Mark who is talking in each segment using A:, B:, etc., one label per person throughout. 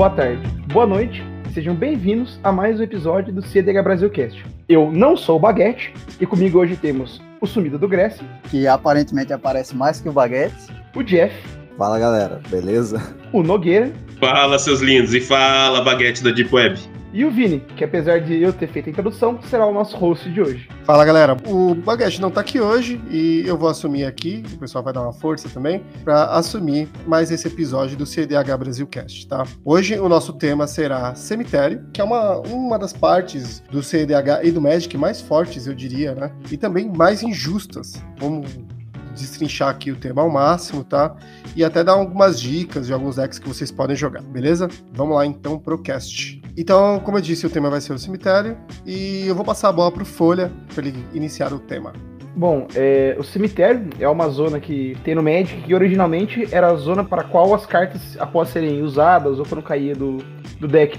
A: boa tarde, boa noite, sejam bem-vindos a mais um episódio do CDH Brasilcast. Eu não sou o Baguete e comigo hoje temos o sumido do Grécia,
B: que aparentemente aparece mais que o Baguete,
A: o Jeff,
C: Fala galera, beleza?
A: o Nogueira
D: Fala, seus lindos, e fala, baguete da Deep Web.
A: E o Vini, que apesar de eu ter feito a introdução, será o nosso host de hoje.
E: Fala galera, o Baguete não tá aqui hoje e eu vou assumir aqui, o pessoal vai dar uma força também, para assumir mais esse episódio do CDH Brasilcast, tá? Hoje o nosso tema será cemitério, que é uma, uma das partes do CDH e do Magic mais fortes, eu diria, né? E também mais injustas. Vamos destrinchar aqui o tema ao máximo, tá? E até dar algumas dicas de alguns decks que vocês podem jogar, beleza? Vamos lá então pro cast. Então, como eu disse, o tema vai ser o cemitério e eu vou passar a bola pro Folha para ele iniciar o tema.
A: Bom, é, o cemitério é uma zona que tem no Magic que originalmente era a zona para qual as cartas, após serem usadas ou quando caía do, do deck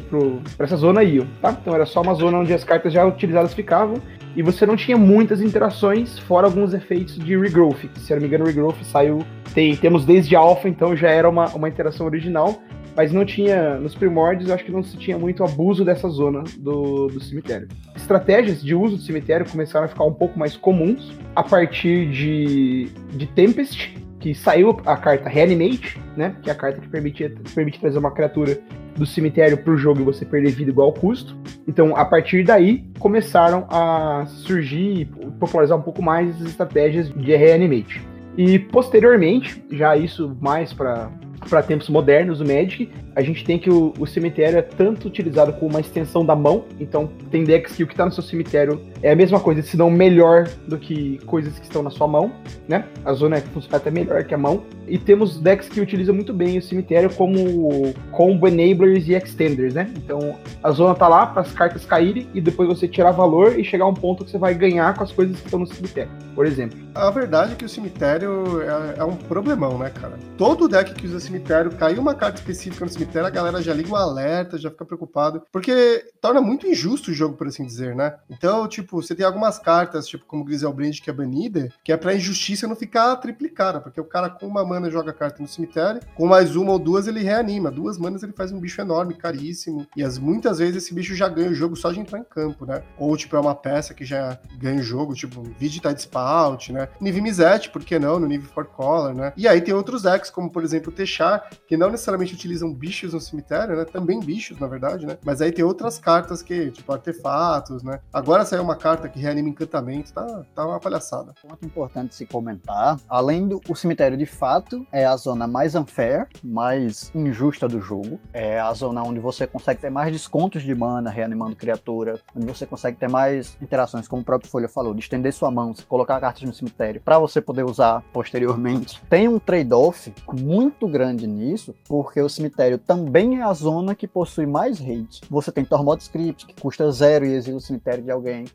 A: para essa zona, iam, tá? Então era só uma zona onde as cartas já utilizadas ficavam e você não tinha muitas interações, fora alguns efeitos de regrowth. Se eu não me engano, regrowth saiu. Tem, temos desde Alpha, então já era uma, uma interação original, mas não tinha. Nos primórdios, eu acho que não se tinha muito abuso dessa zona do, do cemitério. Estratégias de uso do cemitério começaram a ficar um pouco mais comuns a partir de, de Tempest, que saiu a carta Reanimate, né? Que é a carta que permite, permite trazer uma criatura do cemitério para o jogo e você perder vida igual ao custo. Então, a partir daí, começaram a surgir e popularizar um pouco mais as estratégias de Reanimate. E posteriormente, já isso mais para para tempos modernos do Magic, a gente tem que o, o, cemitério é tanto utilizado como uma extensão da mão, então tem decks que o que está no seu cemitério é a mesma coisa, se não melhor do que coisas que estão na sua mão, né? A zona é funciona até melhor que a mão. E temos decks que utilizam muito bem o cemitério como combo enablers e extenders, né? Então a zona tá lá para as cartas caírem e depois você tirar valor e chegar a um ponto que você vai ganhar com as coisas que estão no cemitério, por exemplo.
E: A verdade é que o cemitério é, é um problemão, né, cara? Todo deck que usa cemitério, caiu uma carta específica no cemitério, a galera já liga um alerta, já fica preocupado, porque torna muito injusto o jogo, por assim dizer, né? Então, tipo, você tem algumas cartas, tipo como Griselbrand, que é banida, que é pra injustiça não ficar triplicada, porque o cara com uma mana joga carta no cemitério, com mais uma ou duas ele reanima, duas manas ele faz um bicho enorme, caríssimo, e as, muitas vezes esse bicho já ganha o jogo só de entrar em campo, né? Ou, tipo, é uma peça que já ganha o jogo, tipo, Tide Spout, né? Niv Mizzet, por que não? No Niv For Color, né? E aí tem outros decks, como por exemplo Techar, que não necessariamente utilizam bichos no cemitério, né? Também bichos, na verdade, né? Mas aí tem outras cartas que, tipo, artefatos, né? Agora saiu uma carta que reanima encantamento, tá, tá uma palhaçada.
B: Ponto importante se comentar, além do o cemitério de fato, é a zona mais unfair, mais injusta do jogo. É a zona onde você consegue ter mais descontos de mana reanimando criatura, onde você consegue ter mais interações, como o próprio Folha falou, de estender sua mão, colocar cartas no cemitério para você poder usar posteriormente. Tem um trade-off muito grande nisso, porque o cemitério também é a zona que possui mais hate. Você tem Tormod Script, que custa zero e exila o cemitério de alguém.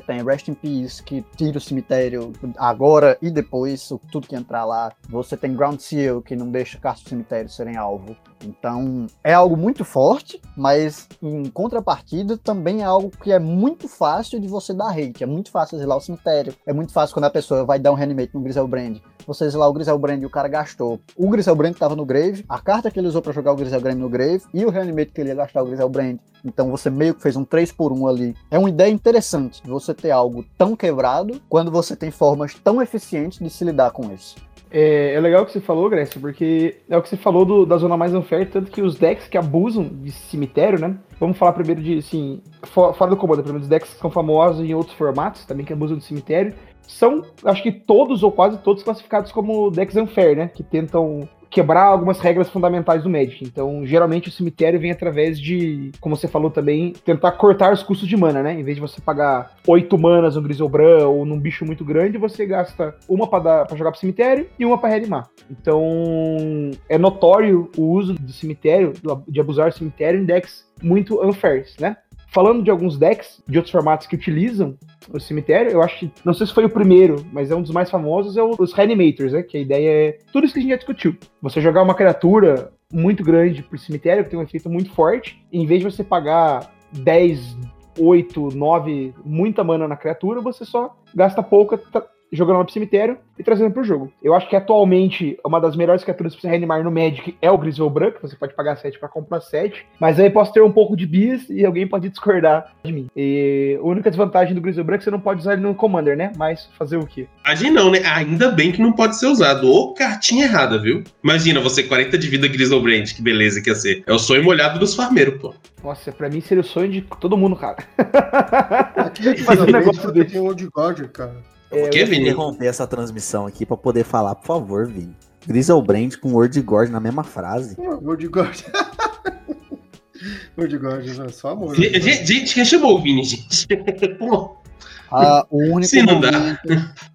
B: Tem Rest in Peace, que tira o cemitério agora e depois, tudo que entrar lá. Você tem Ground Seal, que não deixa cartas do cemitério serem alvo. Então, é algo muito forte, mas em contrapartida também é algo que é muito fácil de você dar hate. É muito fácil exilar o cemitério. É muito fácil quando a pessoa vai dar um reanimate no Griselbrand. Você exilar o Griselbrand e o cara gastou o Griselbrand que tava no grave, a carta que ele usou para jogar o Griselbrand no grave e o reanimate que ele ia gastar o Griselbrand. Então você meio que fez um 3 por 1 ali. É uma ideia interessante de você ter algo tão quebrado quando você tem formas tão eficientes de se lidar com isso.
A: É, é, legal o que você falou, Grécia, porque é o que você falou do, da zona mais unfair, tanto que os decks que abusam de cemitério, né? Vamos falar primeiro de, assim, fora do comando, primeiro dos decks que são famosos em outros formatos, também que abusam de cemitério, são, acho que todos ou quase todos classificados como decks unfair, né? Que tentam quebrar algumas regras fundamentais do Magic. Então, geralmente o cemitério vem através de, como você falou também, tentar cortar os custos de mana, né? Em vez de você pagar 8 manas no Griselbran ou num bicho muito grande, você gasta uma para jogar pro cemitério e uma para reanimar. Então, é notório o uso do cemitério, de abusar do cemitério em decks muito unfair, né? Falando de alguns decks de outros formatos que utilizam o cemitério, eu acho que, não sei se foi o primeiro, mas é um dos mais famosos, é os Reanimators, né? Que a ideia é tudo isso que a gente já discutiu. Você jogar uma criatura muito grande pro cemitério, que tem um efeito muito forte, em vez de você pagar 10, 8, 9, muita mana na criatura, você só gasta pouca jogando ela pro cemitério e trazendo pro jogo. Eu acho que atualmente uma das melhores criaturas pra você reanimar no Magic é o Grisel Branco, você pode pagar 7 para comprar 7, mas aí posso ter um pouco de bis e alguém pode discordar de mim. E a única desvantagem do Grisel Branco é que você não pode usar ele no Commander, né? Mas fazer o quê?
D: Agir não, né? Ainda bem que não pode ser usado. Ou cartinha errada, viu? Imagina, você 40 de vida Griselbrand, que beleza que ia ser. É o sonho molhado dos farmeiros, pô.
A: Nossa, pra mim seria o sonho de todo mundo, cara.
E: Aqui,
A: Fazer um negócio desse.
E: tem o Old God, cara.
C: Eu vou
D: que, Vini?
C: interromper essa transmissão aqui pra poder falar, por favor, Vini. Griselbrand com Word God na mesma frase.
E: O Old God. Old God, né? só amor.
D: Gente, gente, quem chamou o Vini, gente? Pô,
B: Ah, o único
D: não dá.
B: momento,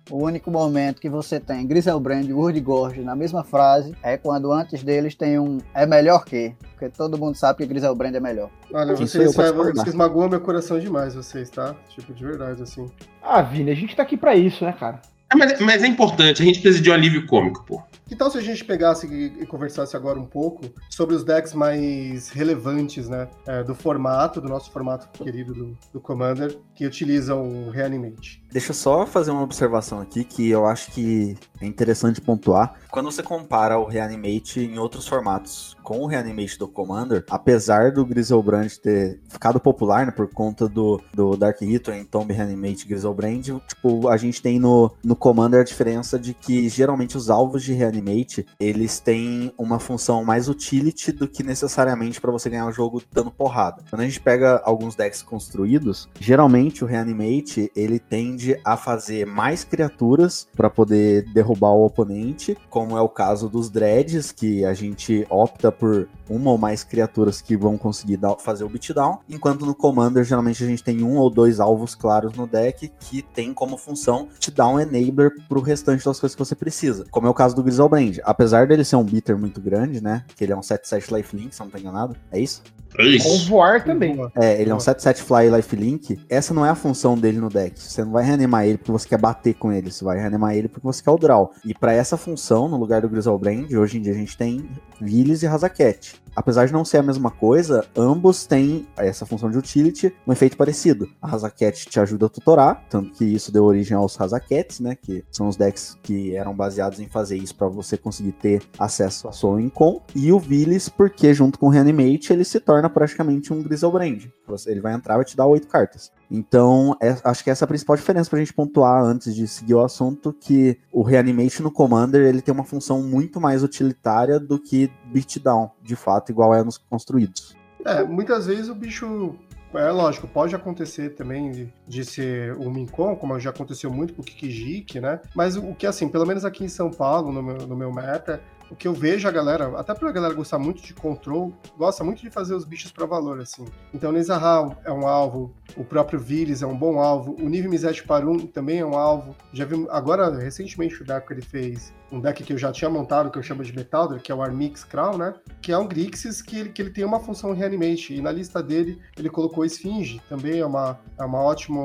B: o único momento que você tem Griselbrand e Wurdigorge na mesma frase é quando antes deles tem um é melhor que, porque todo mundo sabe que Griselbrand é melhor.
E: Olha,
C: Quem
E: vocês,
C: discordar?
E: vocês magoam meu coração demais, vocês, tá? Tipo, de verdade, assim.
A: Ah, Vini, a gente tá aqui pra isso, né, cara?
D: É, mas, mas é importante, a gente precisa de um alívio cômico, pô.
E: Que tal se a gente pegasse e, e conversasse agora um pouco sobre os decks mais relevantes, né? é, do formato, do nosso formato querido do, do Commander, que utilizam o Reanimate.
C: Deixa eu só fazer uma observação aqui que eu acho que é interessante pontuar. Quando você compara o Reanimate em outros formatos com o Reanimate do Commander, apesar do Griselbrand ter ficado popular né, por conta do, do Dark Return, Tomb Reanimate Griselbrand, tipo, a gente tem no, no Commander a diferença de que geralmente os alvos de Reanimate, eles têm uma função mais utility do que necessariamente para você ganhar o jogo dando porrada. Quando a gente pega alguns decks construídos, geralmente o Reanimate, ele tende a fazer mais criaturas para poder derrubar o oponente, como é o caso dos Dreads, que a gente opta por uma ou mais criaturas que vão conseguir dar- fazer o beatdown, enquanto no Commander geralmente a gente tem um ou dois alvos claros no deck que tem como função te dar um enabler pro restante das coisas que você precisa, como é o caso do Griselbrand. Apesar dele ser um beater muito grande, né, que ele é um 7-7 lifelink, se não tô enganado, é isso?
D: É isso.
A: voar também.
C: É, ele é um 7-7 Fly Lifelink. Essa não é a função dele no deck. Você não vai reanimar ele porque você quer bater com ele. Você vai reanimar ele porque você quer o draw. E pra essa função, no lugar do Griselbrand, hoje em dia a gente tem Villis e Razaket. Apesar de não ser a mesma coisa, ambos têm essa função de utility, um efeito parecido. A Razaket te ajuda a tutorar, tanto que isso deu origem aos Razakets, né? Que são os decks que eram baseados em fazer isso pra você conseguir ter acesso à sua Incon. E o Villis, porque junto com o Reanimate, ele se torna praticamente um Griselbrand. Ele vai entrar e vai te dar oito cartas. Então, é- acho que essa é a principal diferença pra gente pontuar antes de seguir o assunto, que o Reanimate no Commander, ele tem uma função muito mais utilitária do que beatdown, de fato, igual é nos construídos.
E: É, muitas vezes o bicho. É lógico, pode acontecer também de, de ser um Mincon, como já aconteceu muito com o Kikijik, né? Mas o que, assim, pelo menos aqui em São Paulo, no meu, no meu meta, o que eu vejo a galera, até pra galera gostar muito de control, gosta muito de fazer os bichos pra valor, assim. Então, Nizahal é um alvo, o próprio Vilis é um bom alvo, o Niv Mizzet Parum também é um alvo. Já vi, agora, recentemente, o Deco ele fez um deck que eu já tinha montado, que eu chamo de Metalder, que é o Armix Crown, né? Que é um Grixis que ele, que ele tem uma função Reanimate. E na lista dele, ele colocou Esfinge, também é uma, é uma ótima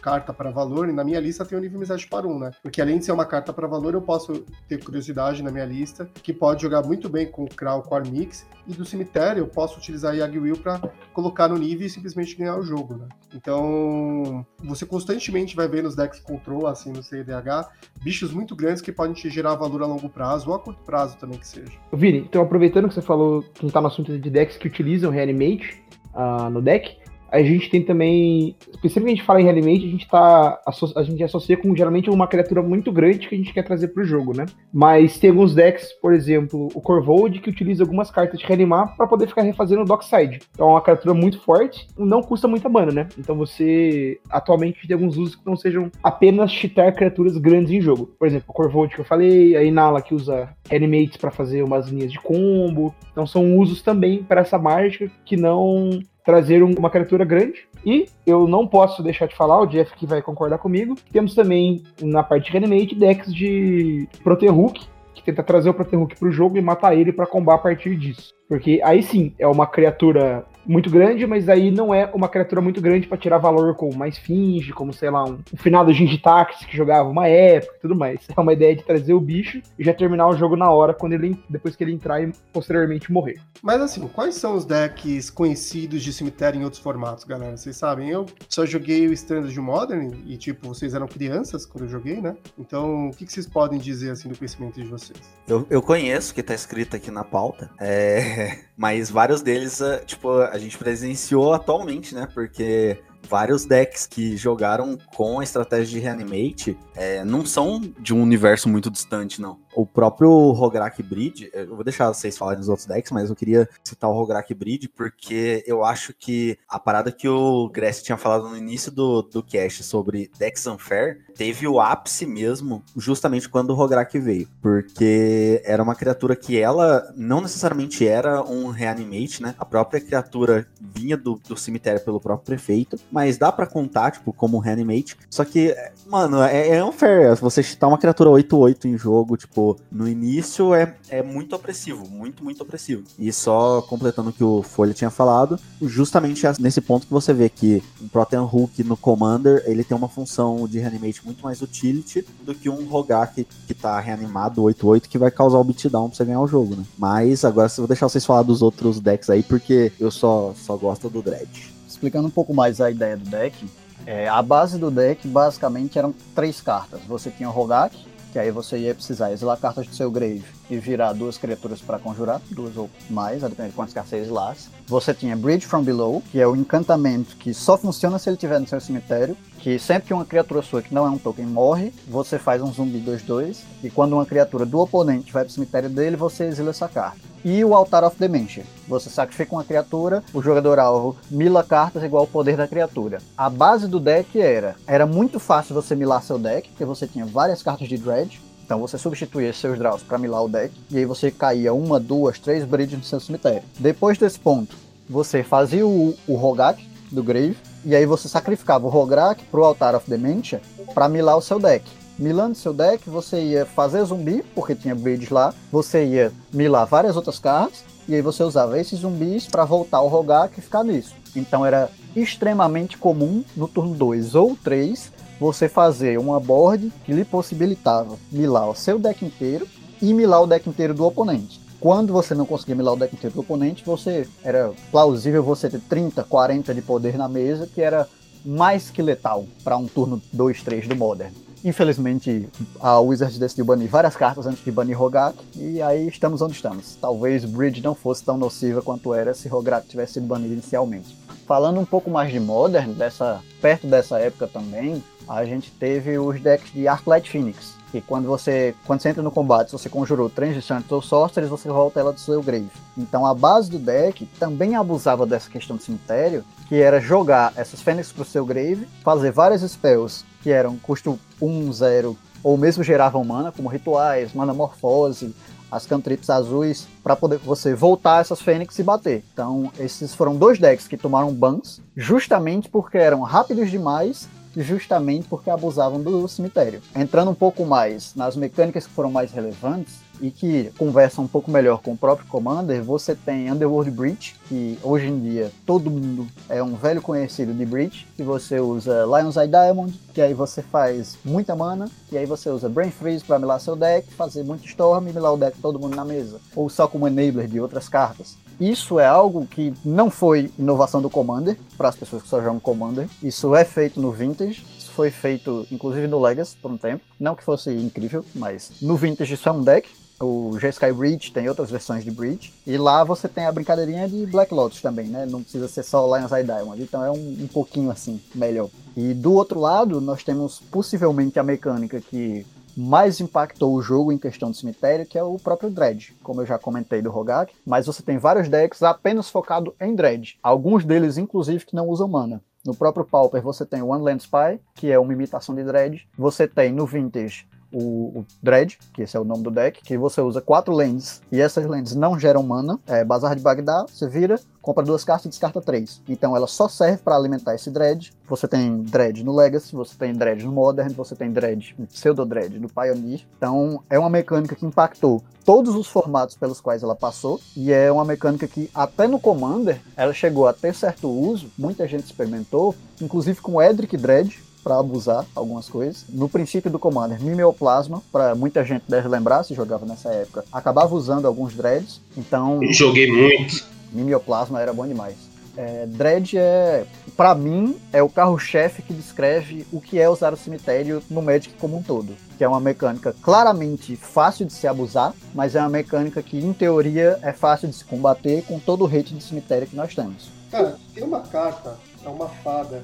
E: carta para valor. E na minha lista tem o Niv Mizzet Parum, né? Porque além de ser uma carta para valor, eu posso ter curiosidade na minha lista, que pode jogar muito bem com o Crown, com o Armix. E do cemitério, eu posso utilizar a Yagwill para colocar no nível e simplesmente ganhar o jogo, né? Então, você constantemente vai ver nos decks control, assim, no CDH, bichos muito grandes que podem te gerar valor a longo prazo ou a curto prazo também que seja.
A: Vini, então aproveitando que você falou que tá no assunto de decks que utilizam Reanimate ah, no deck, a gente tem também. Sempre que a gente fala em Reanimate, a gente tá. A gente associa com geralmente uma criatura muito grande que a gente quer trazer pro jogo, né? Mas tem alguns decks, por exemplo, o Corvold, que utiliza algumas cartas de reanimar para poder ficar refazendo o Dockside. Então é uma criatura muito forte, não custa muita mana, né? Então você atualmente tem alguns usos que não sejam apenas cheatar criaturas grandes em jogo. Por exemplo, o Corvold que eu falei, a Inala que usa Reanimates para fazer umas linhas de combo. Então são usos também para essa mágica que não trazer um- uma criatura grande. E eu não posso deixar de falar, o Jeff que vai concordar comigo, temos também na parte de Reanimate decks de Protehook, que tenta trazer o Protehook pro jogo e matar ele para combar a partir disso. Porque aí sim, é uma criatura muito grande, mas aí não é uma criatura muito grande para tirar valor como mais finge, como sei lá, um, um final do Jinji Taxi que jogava uma época e tudo mais. É uma ideia de trazer o bicho e já terminar o jogo na hora quando ele depois que ele entrar e posteriormente morrer.
E: Mas assim, quais são os decks conhecidos de cemitério em outros formatos, galera? Vocês sabem, eu só joguei o Standard de Modern e tipo, vocês eram crianças quando eu joguei, né? Então, o que, que vocês podem dizer assim do conhecimento de vocês?
C: Eu, eu conheço, que tá escrito aqui na pauta, é... mas vários deles, eh, tipo, a gente presenciou atualmente, né? Porque vários decks que jogaram com a estratégia de reanimate é, não são de um universo muito distante, não. O próprio Rograk Bridge, eu vou deixar vocês falarem dos outros decks, mas eu queria citar o Rograk Bridge porque eu acho que a parada que o Gress tinha falado no início do, do cast sobre decks unfair teve o ápice mesmo justamente quando o Rograk veio, porque era uma criatura que ela não necessariamente era um reanimate, né? A própria criatura vinha do, do cemitério pelo próprio prefeito, mas dá para contar, tipo, como reanimate. Só que, mano, é, é unfair. Você chutar uma criatura 8-8 em jogo, tipo, no início é, é muito opressivo, muito, muito opressivo. E só completando o que o Folha tinha falado, justamente nesse ponto que você vê que um Protean Hulk no Commander, ele tem uma função de reanimate muito mais utility do que um Rogak que tá reanimado 8-8 que vai causar o beatdown pra você ganhar o jogo, né? Mas agora eu vou deixar vocês falar dos outros decks aí, porque eu só, só gosto do Dread
B: explicando um pouco mais a ideia do deck, é, a base do deck basicamente eram três cartas. Você tinha o Rogak, que aí você ia precisar exilar cartas do seu grave e virar duas criaturas para conjurar, duas ou mais, a depender de quantas cartas você exilasse. Você tinha Bridge from Below, que é o encantamento que só funciona se ele estiver no seu cemitério, que sempre que uma criatura sua que não é um token morre, você faz um zumbi 2-2, e quando uma criatura do oponente vai para o cemitério dele, você exila essa carta e o Altar of Dementia. Você sacrifica uma criatura, o jogador alvo mila cartas igual ao poder da criatura. A base do deck era, era muito fácil você milar seu deck, porque você tinha várias cartas de Dredge, então você substituía seus draws para milar o deck, e aí você caía uma, duas, três bridges no seu cemitério. Depois desse ponto, você fazia o, o Rogak do Grave, e aí você sacrificava o Rograk pro Altar of Dementia para milar o seu deck milando seu deck, você ia fazer zumbi, porque tinha bridge lá, você ia milar várias outras cartas, e aí você usava esses zumbis para voltar ao Rogak e ficar nisso. Então era extremamente comum no turno 2 ou 3 você fazer uma board que lhe possibilitava milar o seu deck inteiro e milar o deck inteiro do oponente. Quando você não conseguia milar o deck inteiro do oponente, você era plausível você ter 30, 40 de poder na mesa, que era mais que letal para um turno 2, 3 do Modern. Infelizmente, a Wizard decidiu banir várias cartas antes de banir Rogak, e aí estamos onde estamos. Talvez Bridge não fosse tão nociva quanto era se Rogak tivesse sido banido inicialmente. Falando um pouco mais de Modern, dessa, perto dessa época também, a gente teve os decks de Arclight Phoenix, que quando você, quando você entra no combate, se você conjurou Transitions ou Sorcerers, você volta ela do seu grave. Então a base do deck também abusava dessa questão do cemitério, que era jogar essas Fênix pro seu grave, fazer várias spells que eram custo 1, 0, ou mesmo geravam mana, como rituais, mana morfose, as cantrips azuis, para poder você voltar essas fênix e bater. Então, esses foram dois decks que tomaram bans, justamente porque eram rápidos demais justamente porque abusavam do cemitério. Entrando um pouco mais nas mecânicas que foram mais relevantes, e que conversa um pouco melhor com o próprio Commander, você tem Underworld Breach, que hoje em dia todo mundo é um velho conhecido de Breach, que você usa Lion's Eye Diamond, que aí você faz muita mana, e aí você usa Brain Freeze para milar seu deck, fazer muito Storm e milar o deck todo mundo na mesa, ou só como enabler de outras cartas. Isso é algo que não foi inovação do Commander, para as pessoas que só jogam Commander. Isso é feito no Vintage, foi feito inclusive no Legacy por um tempo. Não que fosse incrível, mas no Vintage isso é um deck o G-Sky Bridge, tem outras versões de Bridge. E lá você tem a brincadeirinha de Black Lotus também, né? Não precisa ser só Lion's Eye Diamond. Então é um, um pouquinho assim, melhor. E do outro lado, nós temos possivelmente a mecânica que mais impactou o jogo em questão de cemitério, que é o próprio Dredge, como eu já comentei do Rogak, mas você tem vários decks apenas focado em Dredge, alguns deles inclusive que não usam mana. No próprio Pauper você tem o One Land Spy, que é uma imitação de Dredge, você tem no Vintage o, o Dread, que esse é o nome do deck, que você usa quatro lands e essas lands não geram mana. É Bazar de Bagdá, você vira, compra duas cartas e descarta três. Então ela só serve para alimentar esse Dread. Você tem Dread no Legacy, você tem Dread no Modern, você tem Dread, Pseudo Dread no Pioneer. Então é uma mecânica que impactou todos os formatos pelos quais ela passou e é uma mecânica que até no Commander ela chegou a ter certo uso, muita gente experimentou, inclusive com Edric Dread, para abusar algumas coisas. No princípio do Commander, Mimeoplasma, para muita gente deve lembrar, se jogava nessa época, acabava usando alguns dreads, então...
D: Joguei muito.
B: Mimeoplasma era bom demais. É, dread é, para mim, é o carro-chefe que descreve o que é usar o cemitério no Magic como um todo. Que é uma mecânica claramente fácil de se abusar, mas é uma mecânica que, em teoria, é fácil de se combater com todo o hate de cemitério que nós temos.
E: Cara, tem uma carta, é uma fada,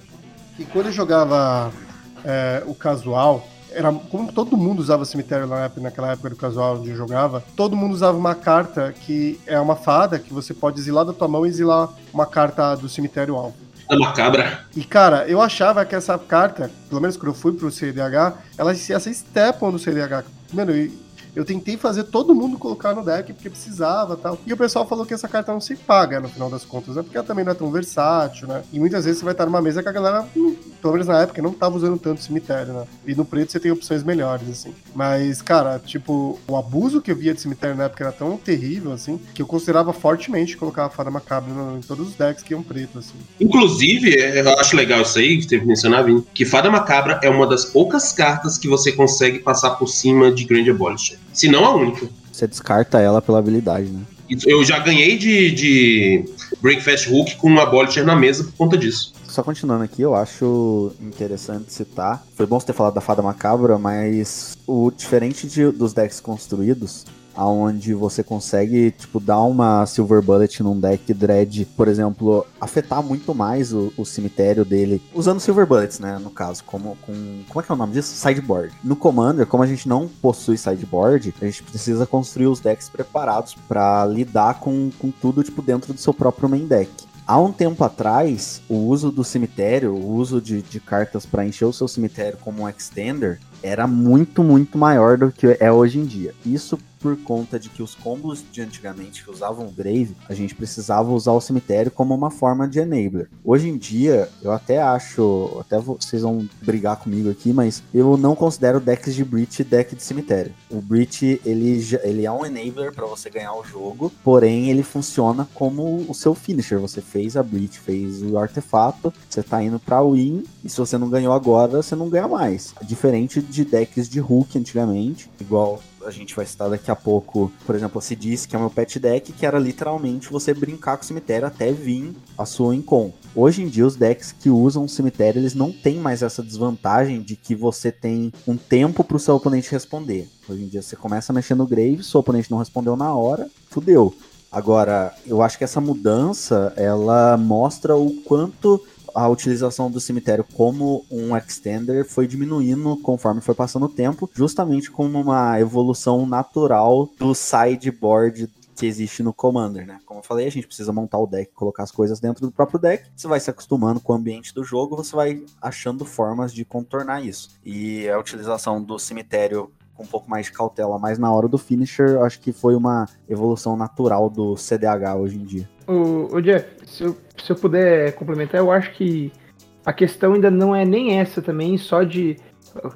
E: que quando eu jogava é, o casual, era como todo mundo usava cemitério na época, naquela época do casual onde eu jogava, todo mundo usava uma carta que é uma fada que você pode exilar da tua mão e exilar uma carta do cemitério alvo.
D: É macabra.
E: E cara, eu achava que essa carta, pelo menos quando eu fui pro CDH, ela ia ser step no CDH. Mano, eu tentei fazer todo mundo colocar no deck porque precisava tal. E o pessoal falou que essa carta não se paga no final das contas, né? Porque ela também não é tão versátil, né? E muitas vezes você vai estar numa mesa que a galera, hum, pelo menos na época, não tava usando tanto cemitério, né? E no preto você tem opções melhores, assim. Mas, cara, tipo, o abuso que eu via de cemitério na época era tão terrível, assim, que eu considerava fortemente colocar a fada macabra em todos os decks que iam preto, assim.
D: Inclusive, eu acho legal isso aí, que teve mencionado, Vini, que fada macabra é uma das poucas cartas que você consegue passar por cima de Grand Abolisher. Se não a única.
C: Você descarta ela pela habilidade, né?
D: Eu já ganhei de, de Breakfast Hook com uma Abolisher na mesa por conta disso.
C: Só continuando aqui, eu acho interessante citar. Foi bom você ter falado da Fada Macabra, mas o diferente de, dos decks construídos, aonde você consegue, tipo, dar uma Silver Bullet num deck Dread, por exemplo, afetar muito mais o, o, cemitério dele, usando Silver Bullets, né, no caso, como com, como é que é o nome disso? Sideboard. No Commander, como a gente não possui sideboard, a gente precisa construir os decks preparados para lidar com, com tudo, tipo, dentro do seu próprio main deck. Há um tempo atrás, o uso do cemitério, o uso de, de cartas para encher o seu cemitério como um extender, era muito, muito maior do que é hoje em dia. Isso por conta de que os combos de antigamente que usavam o Grave, a gente precisava usar o cemitério como uma forma de enabler. Hoje em dia, eu até acho, até vocês vão brigar comigo aqui, mas eu não considero decks de Breach deck de cemitério. O Breach, ele, ele é um enabler para você ganhar o jogo, porém ele funciona como o seu finisher. Você fez a Breach, fez o artefato, você tá indo pra win, e se você não ganhou agora, você não ganha mais. Diferente de decks de Hulk antigamente, igual a gente vai citar daqui a pouco, por exemplo, se disse que é o meu pet deck, que era literalmente você brincar com o cemitério até vir a sua Incon. Hoje em dia, os decks que usam o cemitério, eles não têm mais essa desvantagem de que você tem um tempo para o seu oponente responder. Hoje em dia, você começa a mexer no Grave, seu oponente não respondeu na hora, fudeu. Agora, eu acho que essa mudança, ela mostra o quanto a utilização do cemitério como um extender foi diminuindo conforme foi passando o tempo, justamente como uma evolução natural do sideboard que existe no Commander, né? Como eu falei, a gente precisa montar o deck, colocar as coisas dentro do próprio deck. Você vai se acostumando com o ambiente do jogo, você vai achando formas de contornar isso. E a utilização do cemitério com um pouco mais de cautela, mais na hora do finisher, acho que foi uma evolução natural do CDH hoje em dia.
A: O, o Jeff, se eu, se eu puder complementar, eu acho que a questão ainda não é nem essa também, só de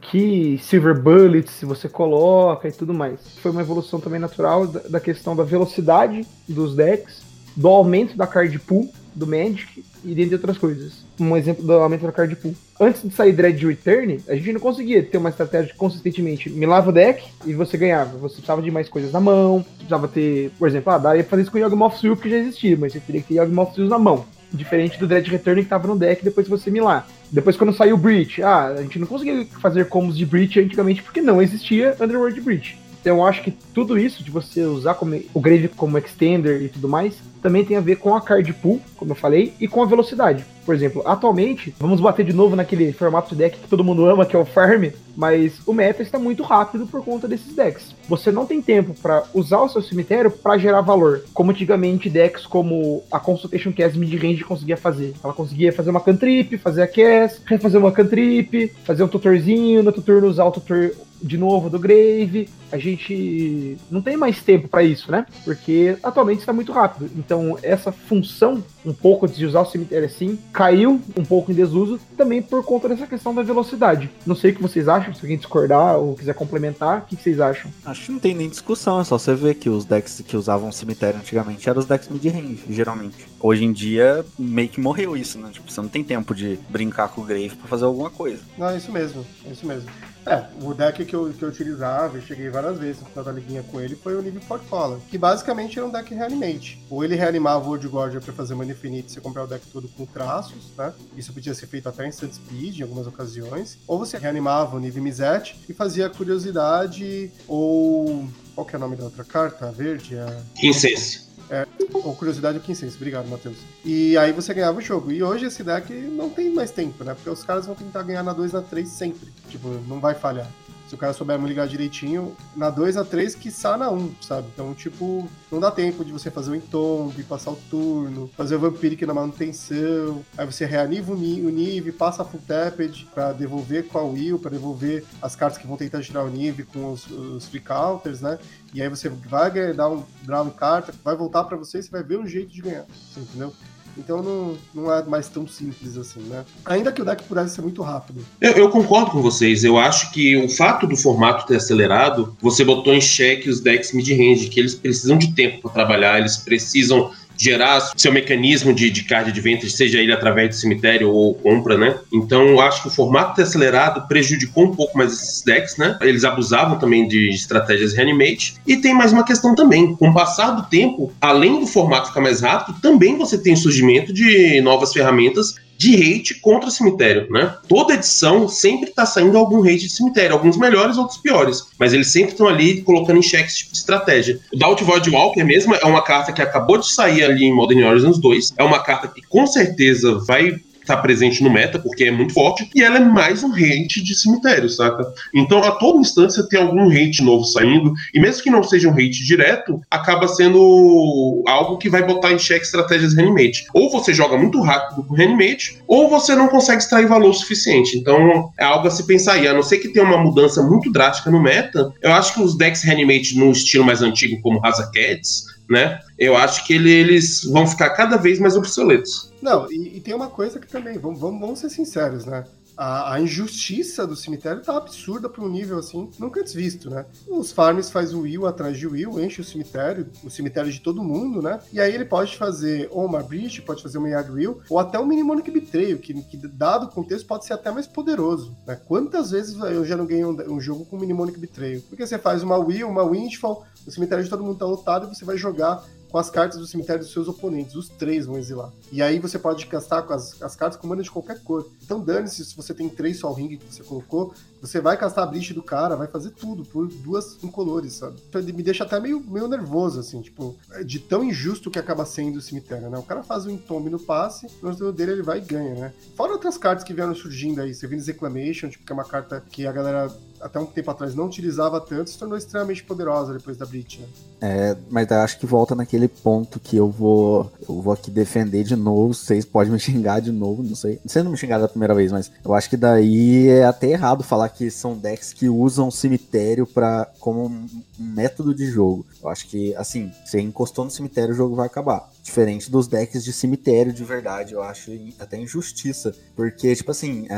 A: que Silver Bullets você coloca e tudo mais. Foi uma evolução também natural da, da questão da velocidade dos decks, do aumento da card pool do Magic e dentre outras coisas. Um exemplo do aumento da card pool. Antes de sair Dread Return, a gente não conseguia ter uma estratégia consistentemente. Milava o deck e você ganhava. Você precisava de mais coisas na mão, precisava ter, por exemplo, ah, daria pra fazer isso com o Yawgmoth Seal que já existia, mas você teria que ter Yawgmoth Seals na mão. Diferente do Dread Return que tava no deck depois você milar. Depois quando saiu o Breach, ah, a gente não conseguia fazer combos de Breach antigamente porque não existia Underworld Breach. Então eu acho que tudo isso de você usar como, o Grave como extender e tudo mais também tem a ver com a card pool, como eu falei, e com a velocidade. Por exemplo, atualmente, vamos bater de novo naquele formato de deck que todo mundo ama, que é o Farm, mas o meta está muito rápido por conta desses decks. Você não tem tempo para usar o seu cemitério para gerar valor, como antigamente decks como a Consultation Cast mid-range conseguia fazer. Ela conseguia fazer uma cantrip, fazer a cast, refazer uma cantrip, fazer um tutorzinho, no turno usar o tutor de novo do Grave. A gente não tem mais tempo para isso, né? Porque atualmente está muito rápido. Então, essa função, um pouco de usar o cemitério assim, caiu um pouco em desuso, também por conta dessa questão da velocidade. Não sei o que vocês acham, se alguém discordar ou quiser complementar, o que vocês acham?
C: Acho que não tem nem discussão, é só você ver que os decks que usavam cemitério antigamente eram os decks mid-range, geralmente. Hoje em dia, meio que morreu isso, né? Tipo, você não tem tempo de brincar com o Grave pra fazer alguma coisa.
E: Não, é isso mesmo, é isso mesmo. É, o deck que eu, que eu utilizava e cheguei várias vezes no final da liguinha com ele foi o Live Portfolio, que basicamente era um deck reanimate. Ou ele reanimava o Old Gorgia pra fazer Mana Infinite, você comprar o deck todo com traços, né? Isso podia ser feito até em Instant Speed em algumas ocasiões. Ou você reanimava o Nive Mizet e fazia Curiosidade ou... Qual que é o nome da outra carta? A verde? A...
D: Incense.
E: É, ou curiosidade ou Quincense. Obrigado, Matheus. E aí você ganhava o jogo. E hoje esse deck não tem mais tempo, né? Porque os caras vão tentar ganhar na 2, na 3 sempre. Tipo, não vai falhar. Se o cara souber ligar direitinho, na 2, na 3, quiçá na 1, um, sabe? Então, tipo, não dá tempo de você fazer o entombe, passar o turno, fazer o Vampiric na manutenção. Aí você reaniva o, Nive, passa a Full Tapped pra devolver com a Will, pra devolver as cartas que vão tentar tirar o Nive com os, os free counters, né? E aí você vai dar um draw carta, vai voltar para você e você vai ver um jeito de ganhar. Entendeu? Então não, não é mais tão simples assim, né? Ainda que o deck pudesse ser muito rápido.
D: Eu, eu, concordo com vocês. Eu acho que o fato do formato ter acelerado, você botou em xeque os decks mid-range, que eles precisam de tempo para trabalhar, eles precisam gerar seu mecanismo de, de card advantage, seja ele através do cemitério ou compra, né? Então eu acho que o formato acelerado prejudicou um pouco mais esses decks, né? Eles abusavam também de estratégias reanimate. E tem mais uma questão também. Com o passar do tempo, além do formato ficar mais rápido, também você tem surgimento de novas ferramentas de hate contra cemitério, né? Toda edição sempre tá saindo algum hate de cemitério, alguns melhores, outros piores, mas eles sempre estão ali colocando em xeque esse tipo de estratégia. O Doubt Void Walker mesmo é uma carta que acabou de sair ali em Modern Horizons 2, é uma carta que com certeza vai tá presente no meta, porque é muito forte, e ela é mais um hate de cemitério, saca? Então, a todo instância tem algum hate novo saindo, e mesmo que não seja um hate direto, acaba sendo algo que vai botar em xeque estratégias reanimate. Ou você joga muito rápido com reanimate, ou você não consegue extrair valor suficiente. Então, é algo a se pensar aí. A não ser que tenha uma mudança muito drástica no meta, eu acho que os decks reanimate no estilo mais antigo, como Rasa Cats, né? Eu acho que ele, eles vão ficar cada vez mais obsoletos.
E: Não, e, e tem uma coisa que também, vamos, vamos, vamos ser sinceros, né? A, a, injustiça do cemitério tá absurda para um nível assim, nunca antes visto, né? Os farms faz o will atrás de will, enche o cemitério, o cemitério de todo mundo, né? E aí ele pode fazer ou uma breach, pode fazer uma yard will, ou até um mnemonic betrayal, que, que dado o contexto pode ser até mais poderoso, né? Quantas vezes eu já não ganhei um, um jogo com mnemonic betrayal? Porque você faz uma will, uma windfall, o cemitério de todo mundo tá lotado e você vai jogar com as cartas do cemitério dos seus oponentes. Os três vão exilar. E aí você pode castar com as, as cartas com mana de qualquer cor. Então dane-se se você tem três Sol Ring que você colocou, você vai castar a Breach do cara, vai fazer tudo por duas incolores, sabe? Então, me deixa até meio, meio nervoso, assim, tipo, de tão injusto que acaba sendo o cemitério, né? O cara faz o entombe no passe, no turno dele ele vai e ganha, né? Fora outras cartas que vieram surgindo aí, você Reclamation, tipo, que é uma carta que a galera até um tempo atrás não utilizava tanto, se tornou extremamente poderosa depois da Breach, né?
C: É, mas acho que volta naquele ponto que eu vou eu vou aqui defender de novo, vocês podem me xingar de novo, não sei. Sei não me xingar da primeira vez, mas eu acho que daí é até errado falar que são decks que usam cemitério para como um método de jogo. Eu acho que, assim, você encostou no cemitério, o jogo vai acabar. Diferente dos decks de cemitério de verdade, eu acho até injustiça. Porque, tipo assim,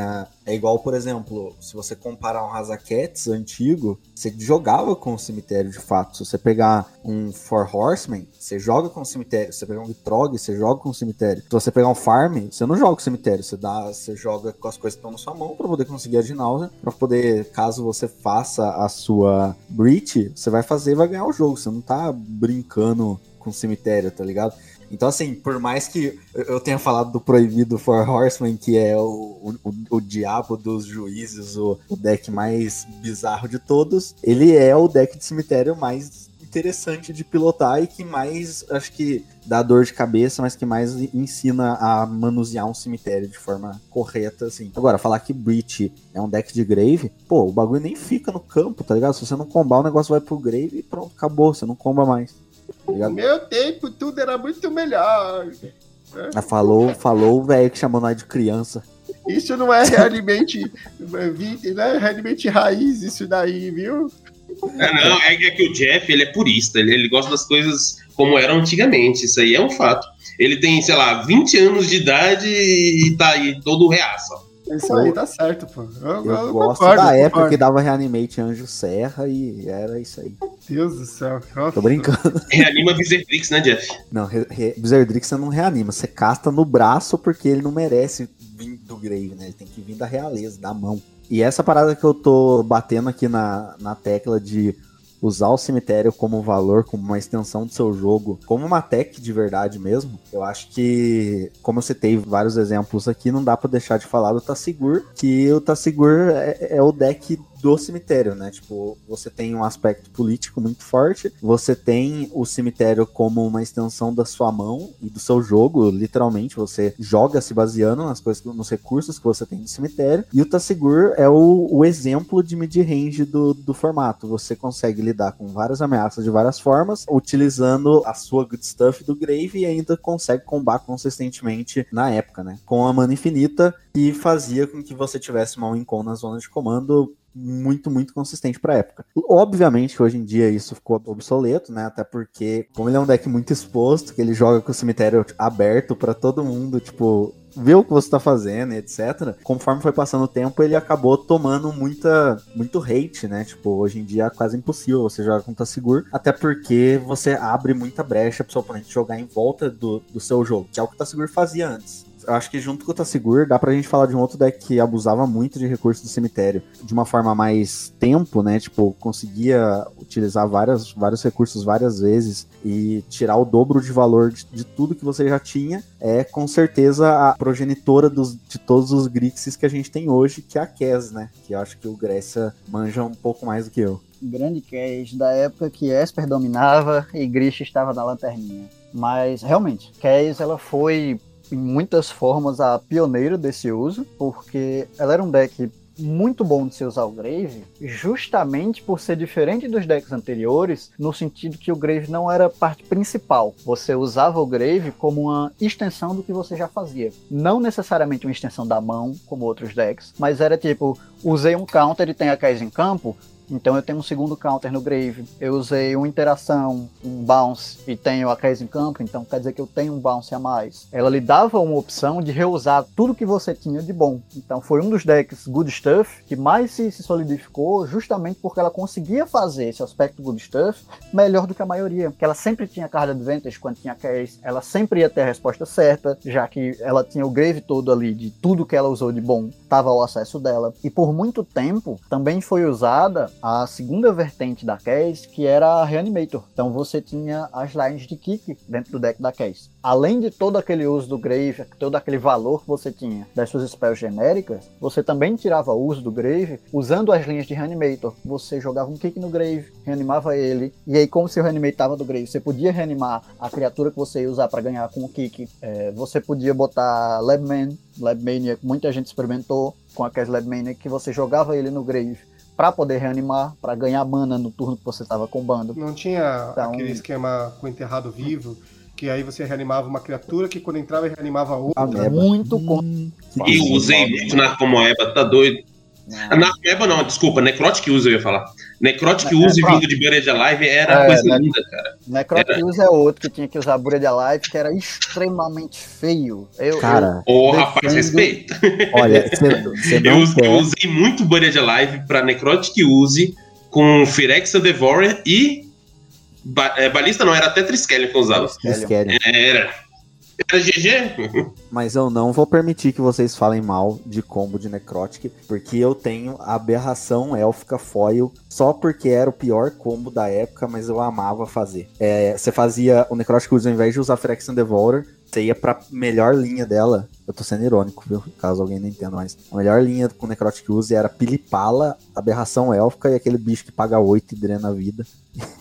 C: é, igual, por exemplo, se você comparar um Hazakets antigo, você jogava com o cemitério de fato. Se você pegar um Four Horsemen, você joga com o cemitério. Se você pegar um Gitrog, você joga com o cemitério. Se você pegar um Farm, você não joga com o cemitério. Você, dá, você joga com as coisas que estão na sua mão para poder conseguir a Ginausa, para poder, caso você faça a sua Breach, você vai fazer e vai ganhar o jogo. Você não tá brincando com o cemitério, tá ligado? Então, assim, por mais que eu tenha falado do proibido For Horseman, que é o, o, o diabo dos juízes, o, o, deck mais bizarro de todos, ele é o deck de cemitério mais interessante de pilotar e que mais, acho que dá dor de cabeça, mas que mais ensina a manusear um cemitério de forma correta, assim. Agora, falar que Breach é um deck de Grave, pô, o bagulho nem fica no campo, tá ligado? Se você não combar, o negócio vai pro Grave e pronto, acabou, você não comba mais. Tá
E: no meu tempo, tudo era muito melhor.
C: Ah, falou, falou o velho que chamou nós de criança.
E: Isso não é realmente, não é realmente raiz isso daí, viu?
D: É, não, é, é, que o Jeff, ele é purista, ele, ele gosta das coisas como eram antigamente, isso aí é um fato. Ele tem, sei lá, 20 anos de idade e tá aí todo reaça.
E: Isso aí, tá certo, pô.
C: Eu, eu, eu gosto concordo, da época concordo. que dava reanimate Anjo Serra e era isso aí.
E: Deus do céu. Nossa.
C: Tô brincando.
D: Reanima Bizerdrix, né, Jeff?
C: Não, re, re, Bizerdrix você não reanima, você casta no braço porque ele não merece vir do Grave, né? Ele tem que vir da realeza, da mão. E essa parada que eu tô batendo aqui na, na tecla de usar o cemitério como valor, como uma extensão do seu jogo, como uma tech de verdade mesmo, eu acho que, como eu citei vários exemplos aqui, não dá para deixar de falar do Tassigur, que o Tassigur é, é o deck do cemitério, né? Tipo, você tem um aspecto político muito forte, você tem o cemitério como uma extensão da sua mão e do seu jogo, literalmente, você joga se baseando nas coisas, nos recursos que você tem do cemitério, e o Tassigur é o, o exemplo de mid-range do, do formato. Você consegue lidar com várias ameaças de várias formas, utilizando a sua good stuff do Grave e ainda consegue combar consistentemente na época, né? Com a mana infinita, que fazia com que você tivesse uma win-con na zona de comando muito, muito consistente pra época. Obviamente, hoje em dia isso ficou obsoleto, né? Até porque, como ele é um deck muito exposto, que ele joga com o cemitério aberto para todo mundo, tipo, ver o que você tá fazendo, etc. Conforme foi passando o tempo, ele acabou tomando muita, muito hate, né? Tipo, hoje em dia é quase impossível você jogar com Tassigur, até porque você abre muita brecha pro seu oponente jogar em volta do, do seu jogo, que é o que o Tassigur fazia antes acho que junto com o Tassigur dá pra gente falar de um outro deck que abusava muito de recursos do cemitério de uma forma mais tempo, né? Tipo, conseguia utilizar várias, vários recursos várias vezes e tirar o dobro de valor de, de tudo que você já tinha. É com certeza a progenitora dos, de todos os Grixis que a gente tem hoje, que é a Kes, né? Que eu acho que o Grécia manja um pouco mais do que eu.
B: Grande Kes, da época que Esper dominava e Grish estava na lanterninha. Mas realmente, Kes ela foi em muitas formas a pioneira desse uso, porque ela era um deck muito bom de se usar o Grave, justamente por ser diferente dos decks anteriores, no sentido que o Grave não era parte principal. Você usava o Grave como uma extensão do que você já fazia. Não necessariamente uma extensão da mão, como outros decks, mas era tipo, usei um counter e tem a Kais em campo, então eu tenho um segundo counter no Grave. Eu usei uma interação, um bounce e tenho a Case em campo, então quer dizer que eu tenho um bounce a mais. Ela lhe dava uma opção de reusar tudo que você tinha de bom. Então foi um dos decks Good Stuff que mais se, se solidificou justamente porque ela conseguia fazer esse aspecto Good Stuff melhor do que a maioria. Que ela sempre tinha card advantage quando tinha case, ela sempre ia ter a resposta certa, já que ela tinha o Grave todo ali de tudo que ela usou de bom, estava ao acesso dela. E por muito tempo também foi usada a segunda vertente da Cass, que era a Reanimator. Então você tinha as lines de kick dentro do deck da Cass. Além de todo aquele uso do Grave, todo aquele valor que você tinha das suas spells genéricas, você também tirava uso do Grave usando as linhas de Reanimator. Você jogava um kick no Grave, reanimava ele, e aí como se o Reanimate estava do Grave, você podia reanimar a criatura que você ia usar para ganhar com o kick. É, você podia botar Labman, Labmania, muita gente experimentou com a Cass Labmania, que você jogava ele no Grave para poder reanimar, para ganhar mana no turno que você estava combando.
E: Não tinha então, aquele esquema com enterrado vivo, que aí você reanimava uma criatura que quando entrava reanimava outra.
B: É muito hum,
D: E usei muito na Comoeba, tá doido. Não. Narcoeba não, desculpa, Necrotic Use eu ia falar. Necrotic Use vindo de Buried Alive era é, coisa ne linda, cara.
B: Necrotic era... Use é outro que tinha que usar Buried Alive, que era extremamente feio. Eu,
D: cara, ô defendo... rapaz, respeita.
C: Olha, você
D: eu, eu, usei muito Buried Alive pra Necrotic Use com Phyrexian Devourer e ba é, Balista não, era até Triskelion que eu usava. Triskelion. Era. Era GG.
C: Mas eu não vou permitir que vocês falem mal de combo de Necrotic, porque eu tenho a aberração élfica foil só porque era o pior combo da época, mas eu amava fazer. É, você fazia o Necrotic Use ao invés de usar Phyrexian Devourer, você ia pra melhor linha dela. Eu tô sendo irônico, viu? Caso alguém não entenda mais. A melhor linha com Necrotic Use era Pilipala, Aberração Élfica e aquele bicho que paga 8 e drena a vida.